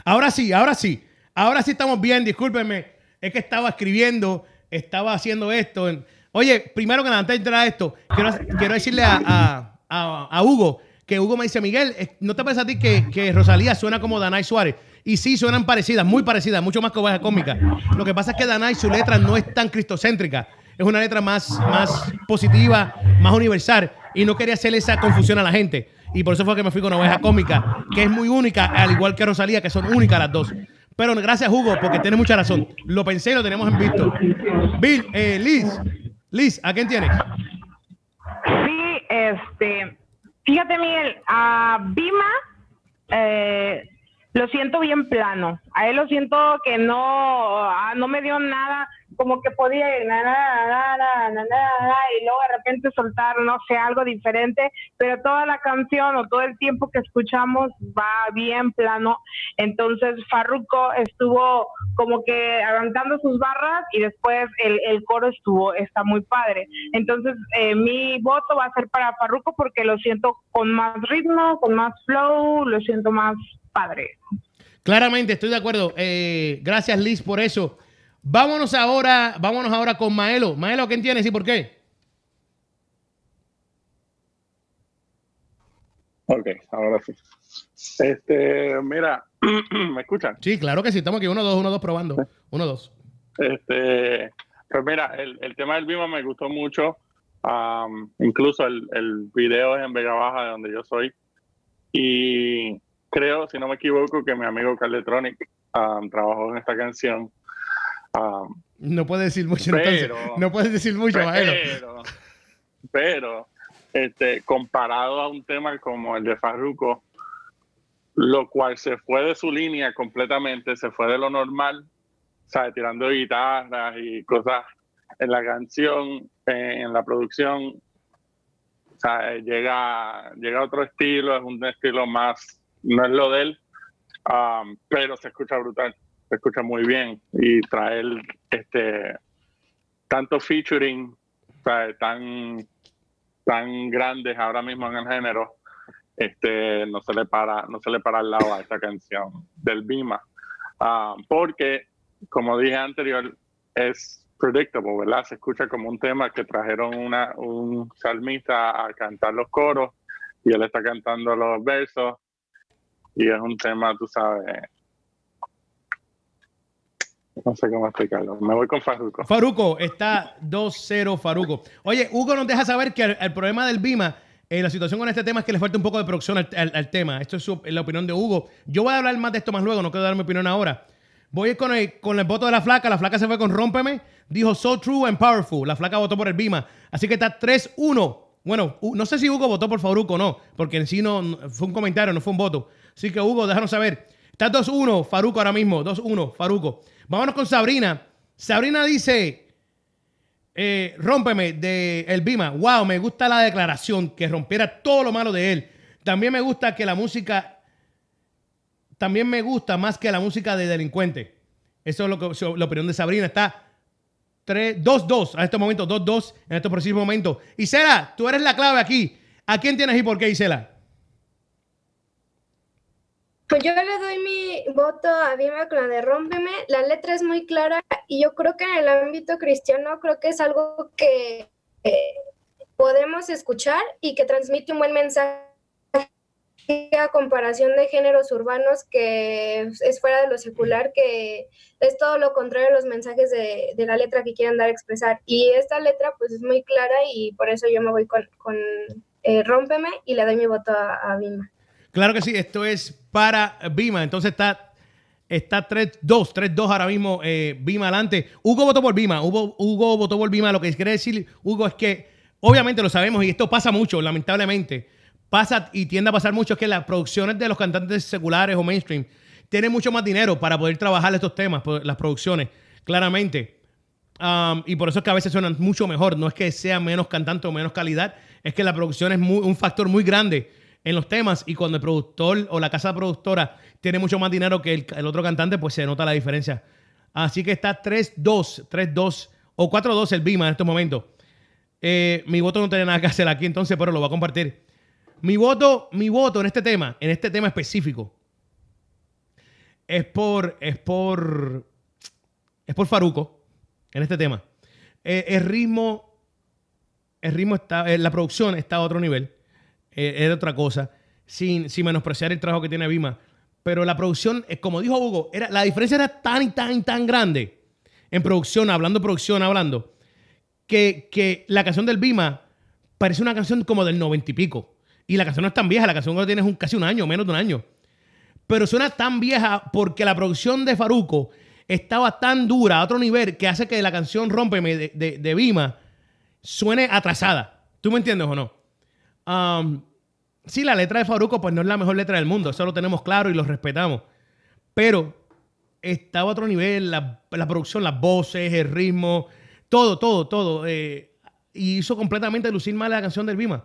Ahora sí, ahora sí. Ahora sí estamos bien, discúlpenme. Es que estaba escribiendo, estaba haciendo esto. Oye, primero que nada, antes de entrar a esto, quiero, quiero decirle a, a- a- a Hugo que Hugo me dice, Miguel, ¿no te parece a ti que, que Rosalía suena como Danay Suárez? Y sí, suenan parecidas, muy parecidas, mucho más que Cómica. Lo que pasa es que Danay, su letra no es tan cristocéntrica. Es una letra más, más positiva, más universal. Y no quería hacerle esa confusión a la gente. Y por eso fue que me fui con Oveja Cómica, que es muy única, al igual que Rosalía, que son únicas las dos. Pero gracias, Hugo, porque tienes mucha razón. Lo pensé y lo tenemos en visto. Bill, eh, Liz, Liz, ¿a quién tienes? Sí, este, fíjate Miguel, a Bima eh, lo siento bien plano. A él lo siento que no, ah, no me dio nada, como que podía ir, na, na, na, y luego de repente soltar, no sé, algo diferente, pero toda la canción o todo el tiempo que escuchamos va bien plano. Entonces Farruko estuvo como que aguantando sus barras y después el, el coro estuvo, está muy padre. Entonces eh, mi voto va a ser para Farruko porque lo siento con más ritmo, con más flow, lo siento más padre. Claramente, estoy de acuerdo. Eh, gracias, Liz, por eso. Vámonos ahora, vámonos ahora con Maelo. Maelo, ¿quién tienes y por qué? Ok, ahora sí. Este, mira, ¿me escuchan? Sí, claro que sí. Estamos aquí, uno, dos, uno, dos, probando. Uno, dos. Este, pues mira, el, el tema del Bima me gustó mucho. Incluso el, el video es en Vega Baja, de donde yo soy. Y creo, si no me equivoco, que mi amigo Carletronic am, trabajó en esta canción. Am, No puedes decir mucho, Pero- entonces. No puedes decir mucho, pero, pero este, comparado a un tema como el de Farruko, lo cual se fue de su línea completamente, se fue de lo normal, ¿sabes? tirando guitarras y cosas en la canción, eh, en la producción, ¿sabes? llega llega a otro estilo, es un estilo más, no es lo de él, um, pero se escucha brutal. se escucha muy bien y traer este tanto featuring tan tan grandes ahora mismo en el género este no se le para no se le para al lado a esta canción del Bima Ah, porque como dije anterior es predictable se escucha como un tema que trajeron una un salmista a cantar los coros y él está cantando los versos y es un tema tú sabes no sé cómo explicarlo. Me voy con Farruko. Faruco, está 2-0 Faruco. Oye, Hugo nos deja saber que el, problema del Bima, eh, la situación con este tema es que le falta un poco de producción al, tema. Esto es la opinión de Hugo. Yo voy a hablar más de esto más luego, no quiero dar mi opinión ahora. Voy con el, con el voto de la flaca. La flaca se fue con Rómpeme. Dijo So True and Powerful. La flaca votó por el Bima. Así que está 3-1. Bueno, no sé si Hugo votó por Faruco o no, porque en sí no- fue un comentario, no fue un voto. Así que Hugo, déjanos saber. Está 2-1 Faruco ahora mismo. 2-1 Faruco. Vámonos con Sabrina. Sabrina dice, eh, rómpeme de El Bima. Wow, me gusta la declaración que rompiera todo lo malo de él. También me gusta que la música, también me gusta más que la música de delincuente. Eso es lo que la opinión de Sabrina. Está 3 2-2 a este momento, 2-2 en este preciso momento. Isela, tú eres la clave aquí. ¿A quién tienes y por qué, Isela? Pues yo le doy mi voto a Bima con la de Rómpeme. La letra es muy clara y yo creo que en el ámbito cristiano creo que es algo que eh, podemos escuchar y que transmite un buen mensaje a comparación de géneros urbanos que es fuera de lo secular, que es todo lo contrario a los mensajes de, de la letra que quieren dar a expresar. Y esta letra pues es muy clara y por eso yo me voy con, con eh, Rómpeme y le doy mi voto a, a Bima. Claro que sí, esto es para Bima. Entonces está, está 3-2, 3-2 ahora mismo, eh, Bima adelante. Hugo votó por Bima, Hugo, Hugo votó por Bima. Lo que quiere decir, Hugo, es que obviamente lo sabemos y esto pasa mucho, lamentablemente. Pasa y tiende a pasar mucho, es que las producciones de los cantantes seculares o mainstream tienen mucho más dinero para poder trabajar estos temas, por- las producciones, claramente. Um, y por eso es que a veces suenan mucho mejor. No es que sea menos cantante o menos calidad, es que la producción es muy- un factor muy grande en los temas. Y cuando el productor o la casa productora tiene mucho más dinero que el, otro cantante, pues se nota la diferencia. Así que está 3-2, 3-2 o 4-2 el Bima en estos momentos. Eh, mi voto no tiene nada que hacer aquí entonces, pero lo voy a compartir. Mi voto, mi voto en este tema, en este tema específico, es por, es por, es por Faruco en este tema. Eh, el ritmo, el ritmo está, eh, la producción está a otro nivel, eh, es otra cosa, sin, sin menospreciar el trabajo que tiene Bima. Pero la producción, eh, como dijo Hugo, era, la diferencia era tan y tan y tan grande en producción, hablando producción, hablando, que, que la canción del Bima parece una canción como del noventa y pico. Y la canción no es tan vieja, la canción que tiene un, casi un año, menos de un año. Pero suena tan vieja porque la producción de Faruco estaba tan dura a otro nivel que hace que la canción Rómpeme de, de, de suene atrasada. ¿Tú me entiendes o no? Um, sí, la letra de Faruco pues no es la mejor letra del mundo, eso lo tenemos claro y lo respetamos. Pero estaba a otro nivel, la, la producción, las voces, el ritmo, todo, todo, todo. eh, y hizo completamente lucir mal la canción del Bima.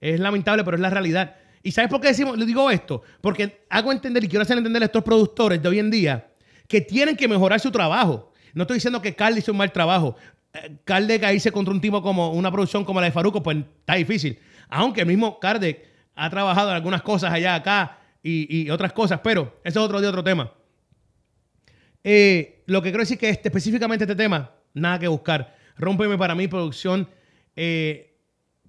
Es lamentable, pero es la realidad. ¿Y sabes por qué decimos, le digo esto? Porque hago entender y quiero hacer entender a estos productores de hoy en día que tienen que mejorar su trabajo. No estoy diciendo que Carl hizo un mal trabajo. Eh, Kardec a irse contra un tipo como una producción como la de Faruco, pues está difícil. Aunque el mismo Kardec ha trabajado en algunas cosas allá, acá y, otras cosas, pero eso es otro de otro tema. Eh, lo que quiero decir que este, específicamente este tema, nada que buscar. Rómpeme para mí, producción. eh,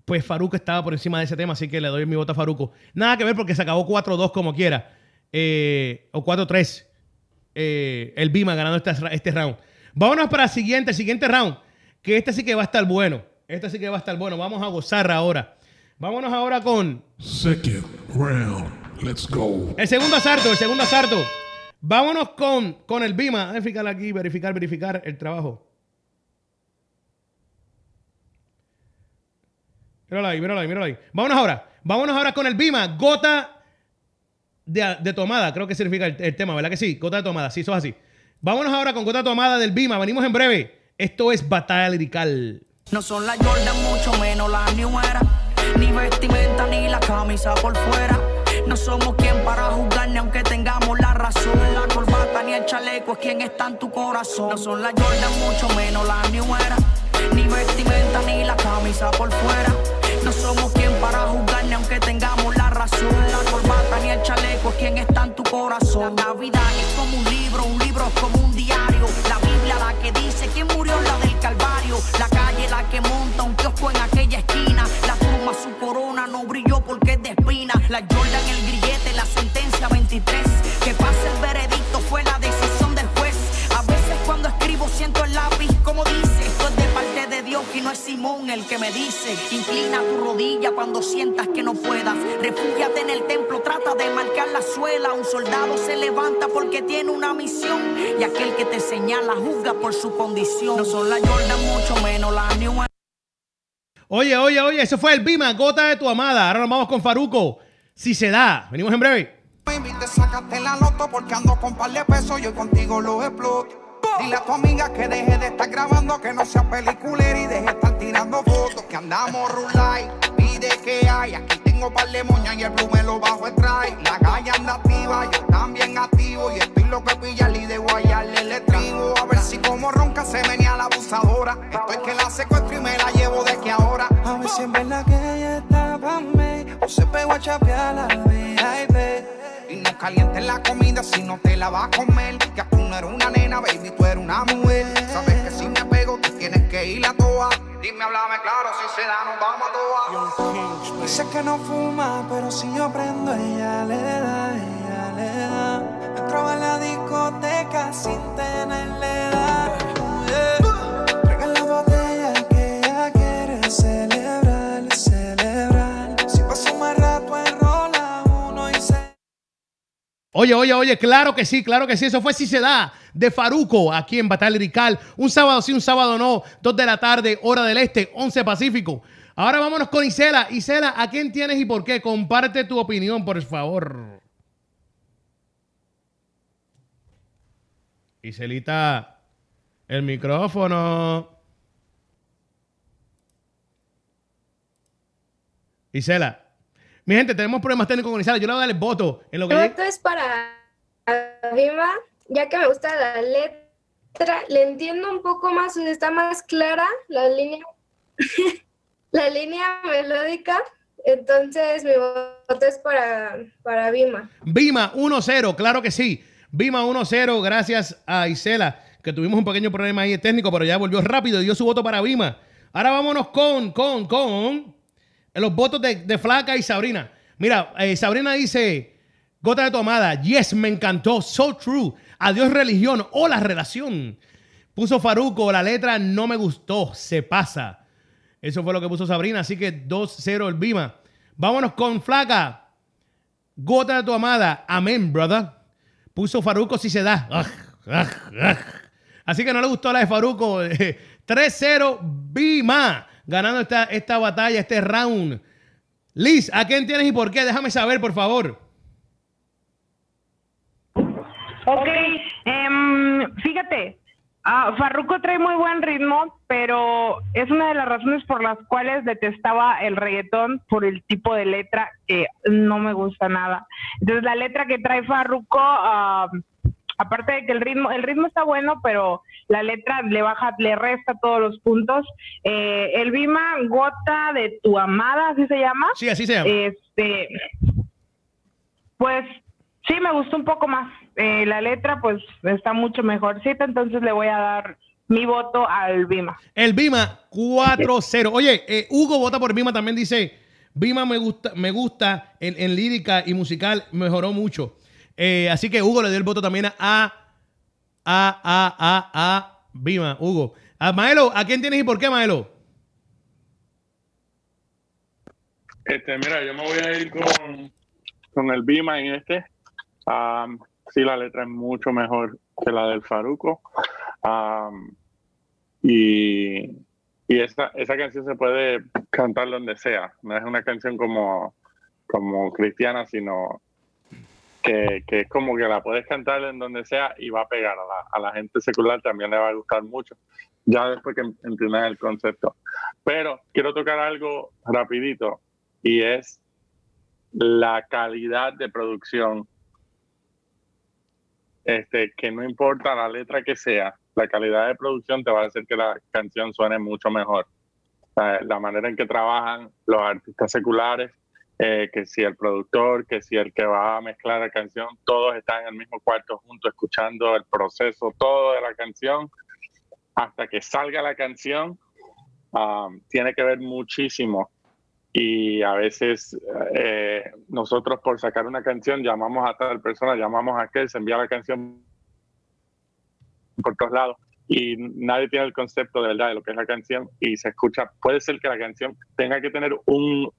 pues Faruco estaba por encima de ese tema, así que le doy mi voto a Faruco. Nada que ver porque se acabó 4-2 como quiera. eh, o 4-3. eh, el Bima ganando este, este round. Vámonos para el siguiente, el siguiente round. Que este sí que va a estar bueno. Este sí que va a estar bueno. Vamos a gozar ahora. Vámonos ahora con Second round. Let's go. el segundo asalto, el segundo asalto. Vámonos con, con el Bima. Verificar aquí, verificar, verificar el trabajo. Míralo ahí, míralo ahí, míralo ahí. Vámonos ahora. Vámonos ahora con el Bima. Gota de, de tomada, creo que significa el, el tema, ¿verdad que sí? Gota de tomada, sí, eso es así. Vámonos ahora con gota de tomada del Bima. Venimos en breve. Esto es Batalla Lirical. No son las Jordan, mucho menos las New Era. Ni vestimenta ni la camisa por fuera. No somos quien para juzgar ni aunque tengamos la razón. La corbata ni el chaleco es quien está en tu corazón. No son la Jordan, mucho menos la New Era. Ni vestimenta ni la camisa por fuera. No somos quien para juzgar ni aunque tengamos la razón. La corbata ni el chaleco es quien está en tu corazón. La vida es como un libro, un libro es como un diario. La Biblia la que dice quién murió la del Calvario. La calle la que monta un kiosco en aquella esquina. Su corona no brilló porque es de espina. La Jordan, el grillete, la sentencia 23. Que pase el veredicto fue la decisión del juez. A veces cuando escribo siento el lápiz como dice. Esto es de parte de Dios y no es Simón el que me dice. Inclina tu rodilla cuando sientas que no puedas. Refúgiate en el templo, trata de marcar la suela. Un soldado se levanta porque tiene una misión. Y aquel que te señala juzga por su condición. No son la Jordan, mucho menos la New. Oye, oye, oye, ese fue el Bima, gota de tu amada. Ahora nos vamos con Faruco. Si se da, venimos en breve. Baby, te sacaste la loto porque ando con par de pesos y hoy contigo los exploto. Dile a tu amiga que deje de estar grabando, que no sea peliculera y deje de estar tirando fotos. Que andamos rulay, pide que hay. Aquí tengo par de moñas y el blue me lo bajo el. La calle anda activa, yo también activo. Y estoy loco de pillarle y de guayarle el estribo. A ver si como ronca se venía la abusadora. Estoy que la secuestro y me la llevo de que ahora. A ver si en verdad que ella está pa' mí O se pegó a chapear la VIP Y no calientes la comida si no te la vas a comer. Que tú no eres una nena, baby, tú eres una mujer. Sabes que si me pego, tú tienes que ir a toa. Dime, háblame claro, si se da, nos vamos a toa. Dice que no fuma, pero si yo prendo ella le da, ella le da Entro a la discoteca sin tenerle edad yeah. Oye, oye, oye, claro que sí, claro que sí. Eso fue Si se da de Faruco aquí en Batalla Lirical. Un sábado sí, un sábado no. 2 de la tarde, hora del este, 11 Pacífico. Ahora vámonos con Isela. Isela, ¿a quién tienes y por qué? Comparte tu opinión, por favor. Iselita, el micrófono. Isela. Mi gente, tenemos problemas técnicos con Isela. Yo le voy a dar el voto en lo que Mi voto es para Vima, ya que me gusta la letra, le entiendo un poco más, está más clara la línea, la línea melódica, entonces mi voto es para, para Vima. Vima 1-0, claro que sí. Vima 1-0, gracias a Isela, que tuvimos un pequeño problema ahí técnico, pero ya volvió rápido y dio su voto para Vima. Ahora vámonos con, con, con los votos de, Flaca y Sabrina. Mira, eh, Sabrina dice, Gota de tu amada, yes, me encantó, so true. Adiós religión o la relación. Puso Faruco, la letra no me gustó, se pasa. Eso fue lo que puso Sabrina, así que 2-0 el Vima. Vámonos con Flaca. Gota de tu amada, amén, brother. Puso Faruco si se da. Así que no le gustó la de Faruco. 3-0 Vima. Ganando esta, esta batalla, este round. Liz, ¿a quién tienes y por qué? Déjame saber, por favor. Ok, em, fíjate, ah, Farruko trae muy buen ritmo, pero es una de las razones por las cuales detestaba el reggaetón por el tipo de letra que no me gusta nada. Entonces la letra que trae Farruko, ah, aparte de que el ritmo, el ritmo está bueno, pero la letra le baja, le resta todos los puntos. Eh, el Bima Gota de tu amada, así se llama. Sí, así se llama. Este, pues sí, me gustó un poco más. Eh, la letra, pues está mucho mejorcita, entonces le voy a dar mi voto al Bima. El Bima 4-0. Oye, eh, Hugo vota por Bima también dice, Bima me gusta, me gusta en, en lírica y musical, mejoró mucho. Eh, así que Hugo le dio el voto también a a a a a Bima, Hugo. A Maelo, ¿a quién tienes y por qué, Maelo? Este, mira, yo me voy a ir con, con el Bima en este. Sí, la letra es mucho mejor que la del Faruco. Y y esa, esa canción se puede cantar donde sea. No es una canción como, como cristiana, sino que, que es como que la puedes cantar en donde sea y va a pegar a la, a la gente secular, también le va a gustar mucho, ya después que entiendan el concepto. Pero quiero tocar algo rapidito y es la calidad de producción este, que no importa la letra que sea, la calidad de producción te va a hacer que la canción suene mucho mejor. La, la manera en que trabajan los artistas seculares, eh, que si el productor, que si el que va a mezclar la canción, todos están en el mismo cuarto juntos escuchando el proceso todo de la canción hasta que salga la canción. um, tiene que ver muchísimo y a veces eh, nosotros por sacar una canción llamamos a tal persona, llamamos a aquel, se envía la canción por todos lados y nadie tiene el concepto de verdad de lo que es la canción y se escucha, puede ser que la canción tenga que tener un,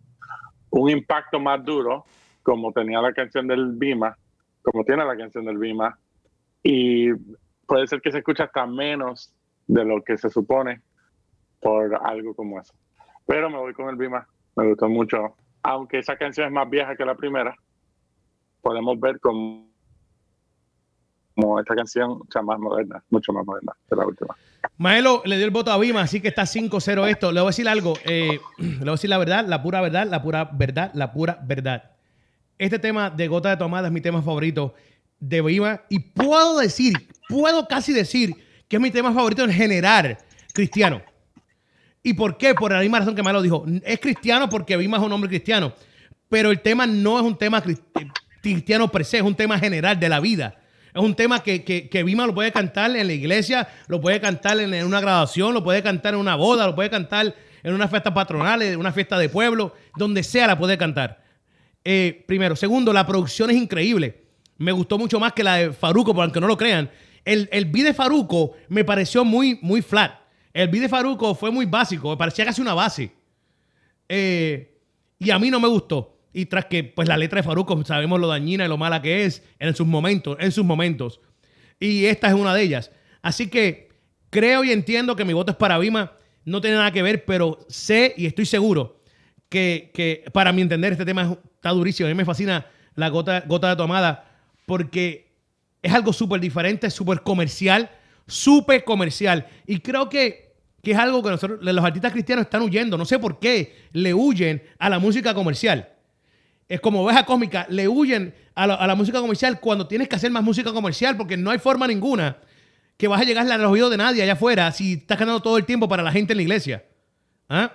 un impacto más duro como tenía la canción del Bima, como tiene la canción del Bima y puede ser que se escuche hasta menos de lo que se supone por algo como eso. Pero me voy con el Bima, me gustó mucho. Aunque esa canción es más vieja que la primera, podemos ver como, como esta canción o más moderna, mucho más moderna que la última. Maelo le dio el voto a Bima, así que está 5-0 esto. Le voy a decir algo. eh, le voy a decir la verdad, la pura verdad, la pura verdad, la pura verdad. Este tema de Gota de Tomada es mi tema favorito de Bima. Y puedo decir, puedo casi decir que es mi tema favorito en general cristiano. ¿Y por qué? Por la misma razón que Maelo dijo. Es cristiano porque Bima es un hombre cristiano. Pero el tema no es un tema cri- cristiano per se, es un tema general de la vida. Es un tema que, que, que lo puede cantar en la iglesia, lo puede cantar en, una graduación, lo puede cantar en una boda, lo puede cantar en una fiesta patronal, en una fiesta de pueblo, donde sea la puede cantar. Eh, primero. Segundo, la producción es increíble. Me gustó mucho más que la de Faruco, aunque no lo crean. El, el beat de Faruco me pareció muy, muy flat. El beat de Faruco fue muy básico, me parecía casi una base. Eh, y a mí no me gustó. Y tras que pues la letra de Faruco sabemos lo dañina y lo mala que es en sus momentos, en sus momentos. Y esta es una de ellas. Así que creo y entiendo que mi voto es para Bima. No tiene nada que ver, pero sé y estoy seguro que, que para mi entender este tema es- está durísimo. A mí me fascina la gota, gota de tomada porque es algo súper diferente, súper comercial, súper comercial. Y creo que, que es algo que nosotros, los artistas cristianos están huyendo. No sé por qué le huyen a la música comercial. Es como oveja cósmica, le huyen a la, música comercial cuando tienes que hacer más música comercial porque no hay forma ninguna que vas a llegar a los oídos de nadie allá afuera si estás ganando todo el tiempo para la gente en la iglesia. ¿Ah?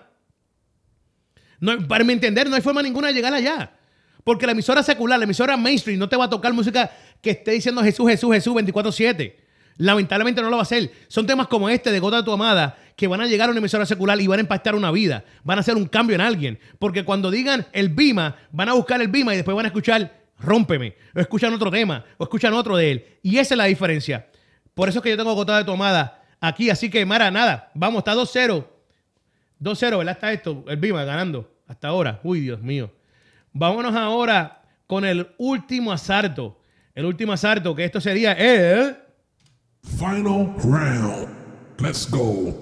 No, para mi entender, no hay forma ninguna de llegar allá. Porque la emisora secular, la emisora mainstream, no te va a tocar música que esté diciendo Jesús, Jesús, Jesús 24-7. Lamentablemente no lo va a hacer. Son temas como este de Gota de tu Amada que van a llegar a una emisora secular y van a impactar una vida. Van a hacer un cambio en alguien. Porque cuando digan el Bima, van a buscar el Bima y después van a escuchar Rómpeme. O escuchan otro tema. O escuchan otro de él. Y esa es la diferencia. Por eso es que yo tengo Gota de tu Amada aquí. Así que, Mara, nada. Vamos, está 2-0. 2-0, ¿verdad? Está esto, el Bima ganando hasta ahora. Uy, Dios mío. Vámonos ahora con el último asalto. El último asalto, que esto sería el... Final round. Let's go.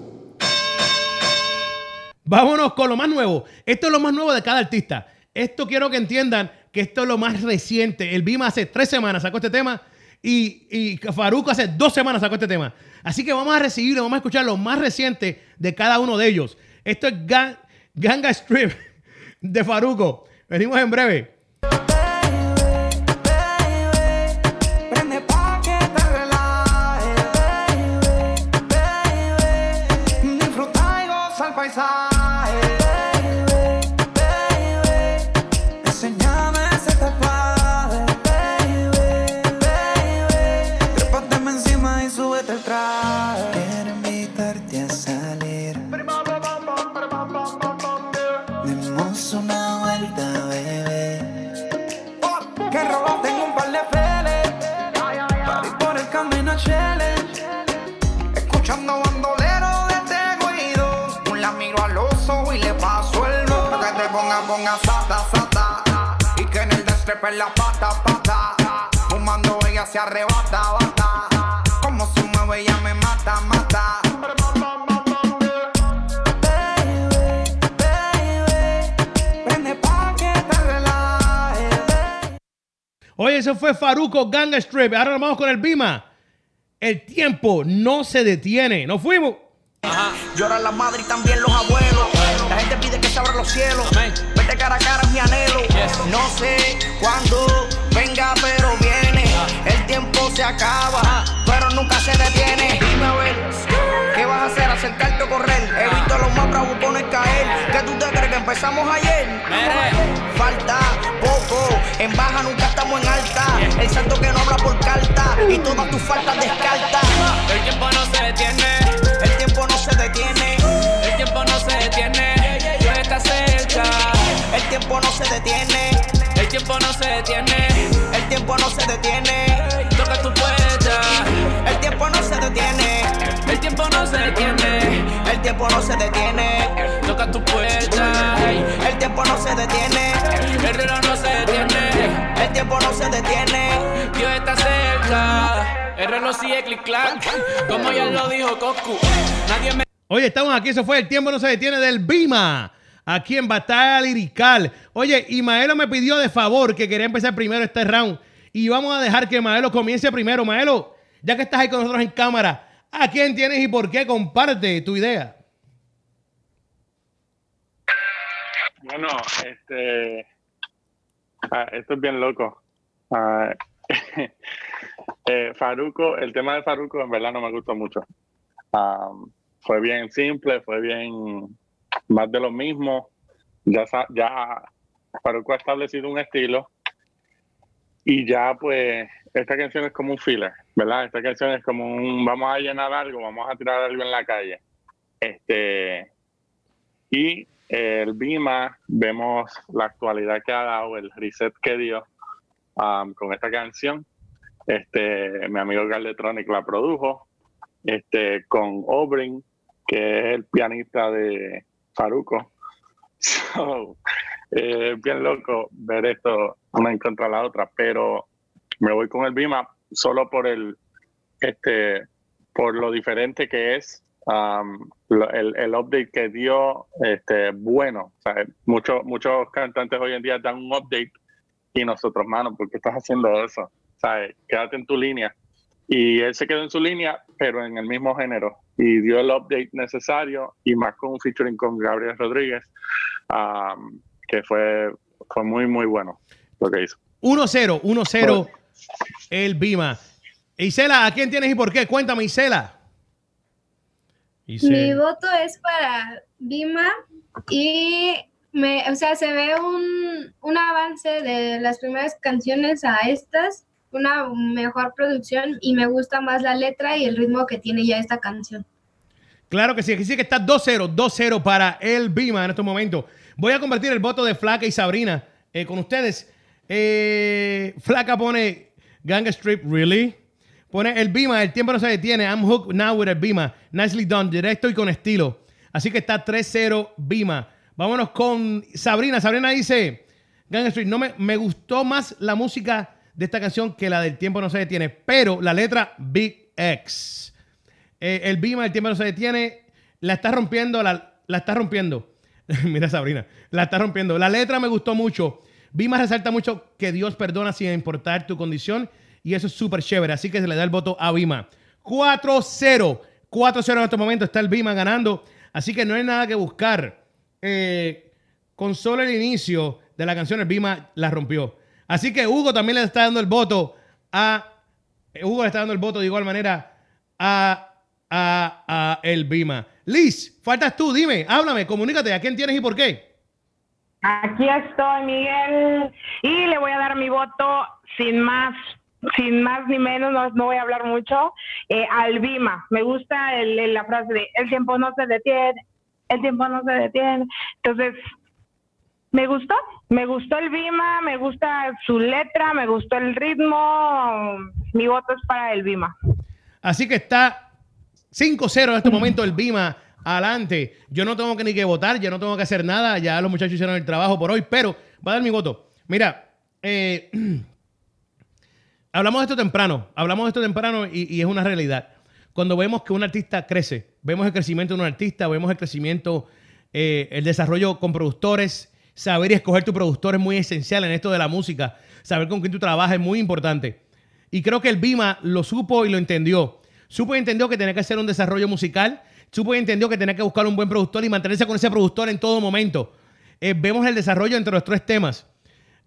Vámonos con lo más nuevo. Esto es lo más nuevo de cada artista. Esto quiero que entiendan que esto es lo más reciente. El Bima hace tres semanas sacó este tema y, y Faruco hace dos semanas sacó este tema. Así que vamos a recibir, vamos a escuchar lo más reciente de cada uno de ellos. Esto es Ga- Ganga Strip de Faruco. Venimos en breve. Y goza en el destrepe la pata, pata. Fumando ella se arrebata, bata. Como se mueve ella me mata, mata. Oye, eso fue Faruco Ganga Strip. Ahora nos vamos con el Bima. El tiempo no se detiene. Nos fuimos. Lloran la madre y también los abuelos. La gente pide que se abran los cielos. Cara a cara es mi anhelo. No sé cuándo venga, pero viene. detiene. El tiempo se acaba, pero nunca se detiene. Dime a ver, ¿qué vas a hacer? ¿Acercarte o correr? He visto a los más bravos poner caer. ¿Qué tú te crees que empezamos ayer? Falta poco, en baja nunca estamos en alta. El santo que no habla por carta y todas tus faltas descarta. El tiempo no se detiene, El tiempo no se detiene, el tiempo no se detiene. Dios está cerca. El tiempo no se detiene, El tiempo no se detiene. el tiempo no se detiene, Toca tu puerta. el tiempo no se detiene, El tiempo no se detiene. el tiempo no se detiene, Toca tu puerta. el tiempo no se detiene, El reloj no se detiene. el tiempo no se detiene. Dios está cerca. El reloj sigue clic clac. Como ya lo dijo Coscu. Nadie me. Oye, estamos aquí, eso fue El Tiempo No Se Detiene del Bima, aquí en Batalla Lirical. Oye, y Maelo me pidió de favor que quería empezar primero este round. Y vamos a dejar que Maelo comience primero. Maelo, ya que estás ahí con nosotros en cámara, ¿a quién tienes y por qué? Comparte tu idea. Bueno, este. ah, esto es bien loco. Ah, eh, Faruco, el tema de Faruco en verdad no me gustó mucho. Am, fue bien simple, fue bien más de lo mismo. Ya, ya Faruco ha establecido un estilo y ya pues esta canción es como un filler, ¿verdad? Esta canción es como un vamos a llenar algo, vamos a tirar algo en la calle. Este y el Bima, vemos la actualidad que ha dado, el reset que dio um, con esta canción. Este, mi amigo Garletronic la produjo, este, con Obrin, que es el pianista de Faruco. So, eh, es bien loco ver esto una en contra de la otra, pero me voy con el Bima solo por el, este, por lo diferente que es um, el, update que dio este bueno o sea, muchos muchos cantantes hoy en día dan un update y nosotros mano ¿por qué estás haciendo eso? ¿Sabes? quédate en tu línea y él se quedó en su línea pero en el mismo género y dio el update necesario y más con un featuring con Gabriel Rodríguez um, que fue fue muy muy bueno lo que hizo 1-0, 1-0 el Bima. Isela, ¿a quién tienes y por qué? Cuéntame, Isela. Mi Isela. voto es para Bima y me, o sea, se ve un, un avance de las primeras canciones a estas, una mejor producción y me gusta más la letra y el ritmo que tiene ya esta canción. Claro que sí, aquí sí que está 2-0, 2-0 para el Bima en estos momentos. Voy a convertir el voto de Flaca y Sabrina eh, con ustedes. Eh, Flaca pone Gang Strip, ¿really? Pone el Bima, el tiempo no se detiene. I'm hooked now with el Bima. Nicely done, directo y con estilo. Así que está 3-0 Bima. Vámonos con Sabrina. Sabrina dice, Gang Street, no me, me gustó más la música de esta canción que la del tiempo no se detiene, pero la letra Big X. Eh, el Bima, el tiempo no se detiene. La está rompiendo, la, la está rompiendo. Mira Sabrina, la está rompiendo. La letra me gustó mucho. Bima resalta mucho que Dios perdona sin importar tu condición y eso es súper chévere. Así que se le da el voto a Bima. 4-0. 4-0 en este momento está el Bima ganando. Así que no hay nada que buscar. Eh, con solo el inicio de la canción, el Bima la rompió. Así que Hugo también le está dando el voto a. Hugo le está dando el voto de igual manera a, a, a el Bima. Liz, faltas tú, dime, háblame, comunícate, ¿a quién tienes y por qué? Aquí estoy, Miguel, y le voy a dar mi voto sin más, sin más ni menos, no, no voy a hablar mucho, eh, al Bima. Me gusta el- la frase de el tiempo no se detiene, el tiempo no se detiene. Entonces, me gustó, me gustó el Bima, me gusta su letra, me gustó el ritmo. Mi voto es para el Bima. Así que está 5-0 en este momento el Bima adelante. Yo no tengo que ni que votar, ya no tengo que hacer nada, ya los muchachos hicieron el trabajo por hoy, pero voy a dar mi voto. Mira, eh, hablamos de esto temprano, hablamos de esto temprano y, y es una realidad. Cuando vemos que un artista crece, vemos el crecimiento de un artista, vemos el crecimiento, eh, el desarrollo con productores, saber y escoger tu productor es muy esencial en esto de la música, saber con quién tú trabajas es muy importante. Y creo que el Bima lo supo y lo entendió. Supo y entendió que tenía que hacer un desarrollo musical, supo y entendió que tenía que buscar un buen productor y mantenerse con ese productor en todo momento. Eh, vemos el desarrollo entre los tres temas.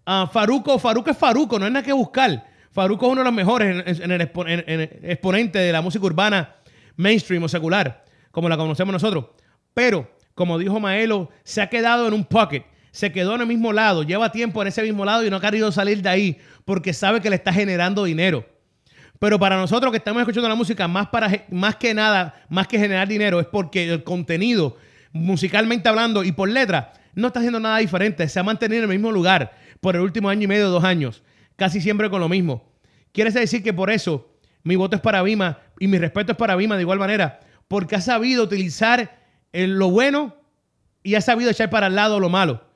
Ah, Faruco, Faruco es Faruco, no hay nada que buscar. Faruco es uno de los mejores en, de la música urbana mainstream o secular, como la conocemos nosotros. Pero, como dijo Maelo, se ha quedado en un pocket. Se quedó en el mismo lado, lleva tiempo en ese mismo lado y no ha querido salir de ahí porque sabe que le está generando dinero. Pero para nosotros que estamos escuchando la música, más, para, más que nada, más que generar dinero, es porque el contenido, musicalmente hablando y por letra, no está haciendo nada diferente. Se ha mantenido en el mismo lugar por el último año y medio, dos años. Casi siempre con lo mismo. Quiere decir que por eso mi voto es para Bima y mi respeto es para Bima de igual manera, porque ha sabido utilizar eh, lo bueno y ha sabido echar para el lado lo malo.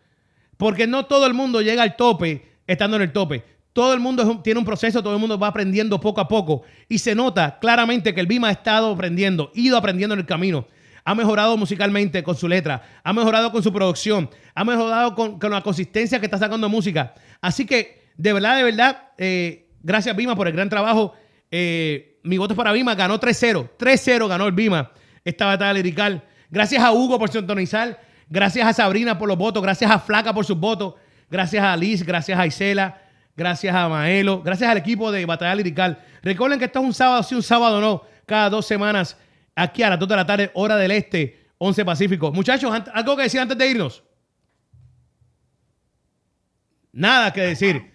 Porque no todo el mundo llega al tope estando en el tope. Todo el mundo tiene un proceso, todo el mundo va aprendiendo poco a poco. Y se nota claramente que el Bima ha estado aprendiendo, ido aprendiendo en el camino. Ha mejorado musicalmente con su letra, ha mejorado con su producción, ha mejorado con, con la consistencia que está sacando música. Así que, de verdad, de verdad, eh, gracias Bima por el gran trabajo. Eh, mi voto es para Bima, ganó 3-0. 3-0 ganó el Bima esta batalla lirical. Gracias a Hugo por sintonizar. Gracias a Sabrina por los votos. Gracias a Flaca por sus votos. Gracias a Liz. Gracias a Isela. Gracias a Maelo. Gracias al equipo de Batalla Lirical. Recuerden que esto es un sábado, sí, un sábado no. Cada dos semanas, aquí a las 2 de la tarde, hora del este, 11 Pacífico. Muchachos, algo que decir antes de irnos. Nada que decir.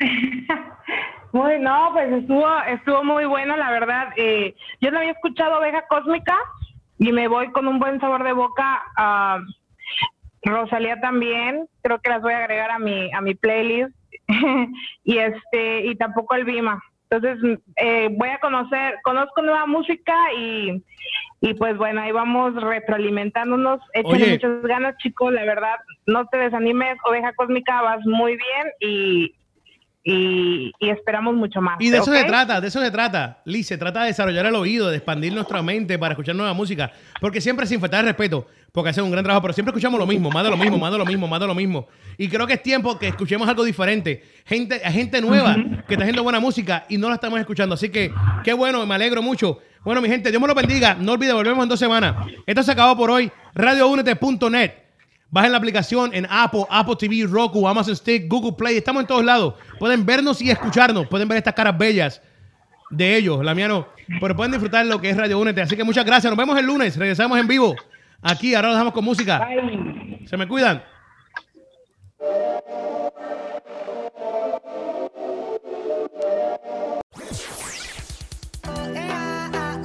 Muy, no, pues estuvo, estuvo muy bueno, la verdad. Eh, yo no había escuchado Oveja Cósmica y me voy con un buen sabor de boca. a Rosalía también, creo que las voy a agregar a mi, a mi playlist. y este, y tampoco el Bima. Entonces, eh, voy a conocer, conozco nueva música y, y pues bueno, ahí vamos retroalimentándonos. Échenle Oye. muchas ganas, chicos, la verdad, no te desanimes, Oveja Cósmica, vas muy bien y, y, y esperamos mucho más. Y de eso se trata, de eso se trata. Liz, se trata de desarrollar el oído, de expandir nuestra mente para escuchar nueva música. Porque siempre sin faltar el respeto, porque hacen un gran trabajo, pero siempre escuchamos lo mismo, más de lo mismo, más de lo mismo, más de lo mismo. Y creo que es tiempo que escuchemos algo diferente. Gente, gente nueva que está haciendo buena música y no la estamos escuchando. Así que qué bueno, me alegro mucho. Bueno, mi gente, Dios me lo bendiga. No olviden, volvemos en dos semanas. Esto se acabó por hoy. RadioUnete.net. Bajen la aplicación en Apple, Apple TV, Roku, Amazon Stick, Google Play. Estamos en todos lados. Pueden vernos y escucharnos. Pueden ver estas caras bellas de ellos. La mía no. Pero pueden disfrutar lo que es Radio Únete. Así que muchas gracias. Nos vemos el lunes. Regresamos en vivo. Aquí, ahora los dejamos con música. Se me cuidan.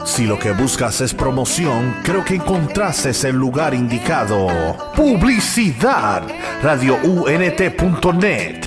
Si lo que buscas es promoción, creo que encontraste el lugar indicado. Publicidad. RadioUNT.net.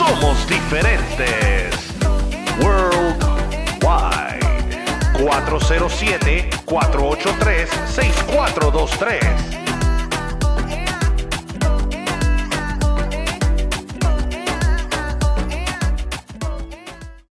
Somos diferentes. Worldwide. 407-483-6423.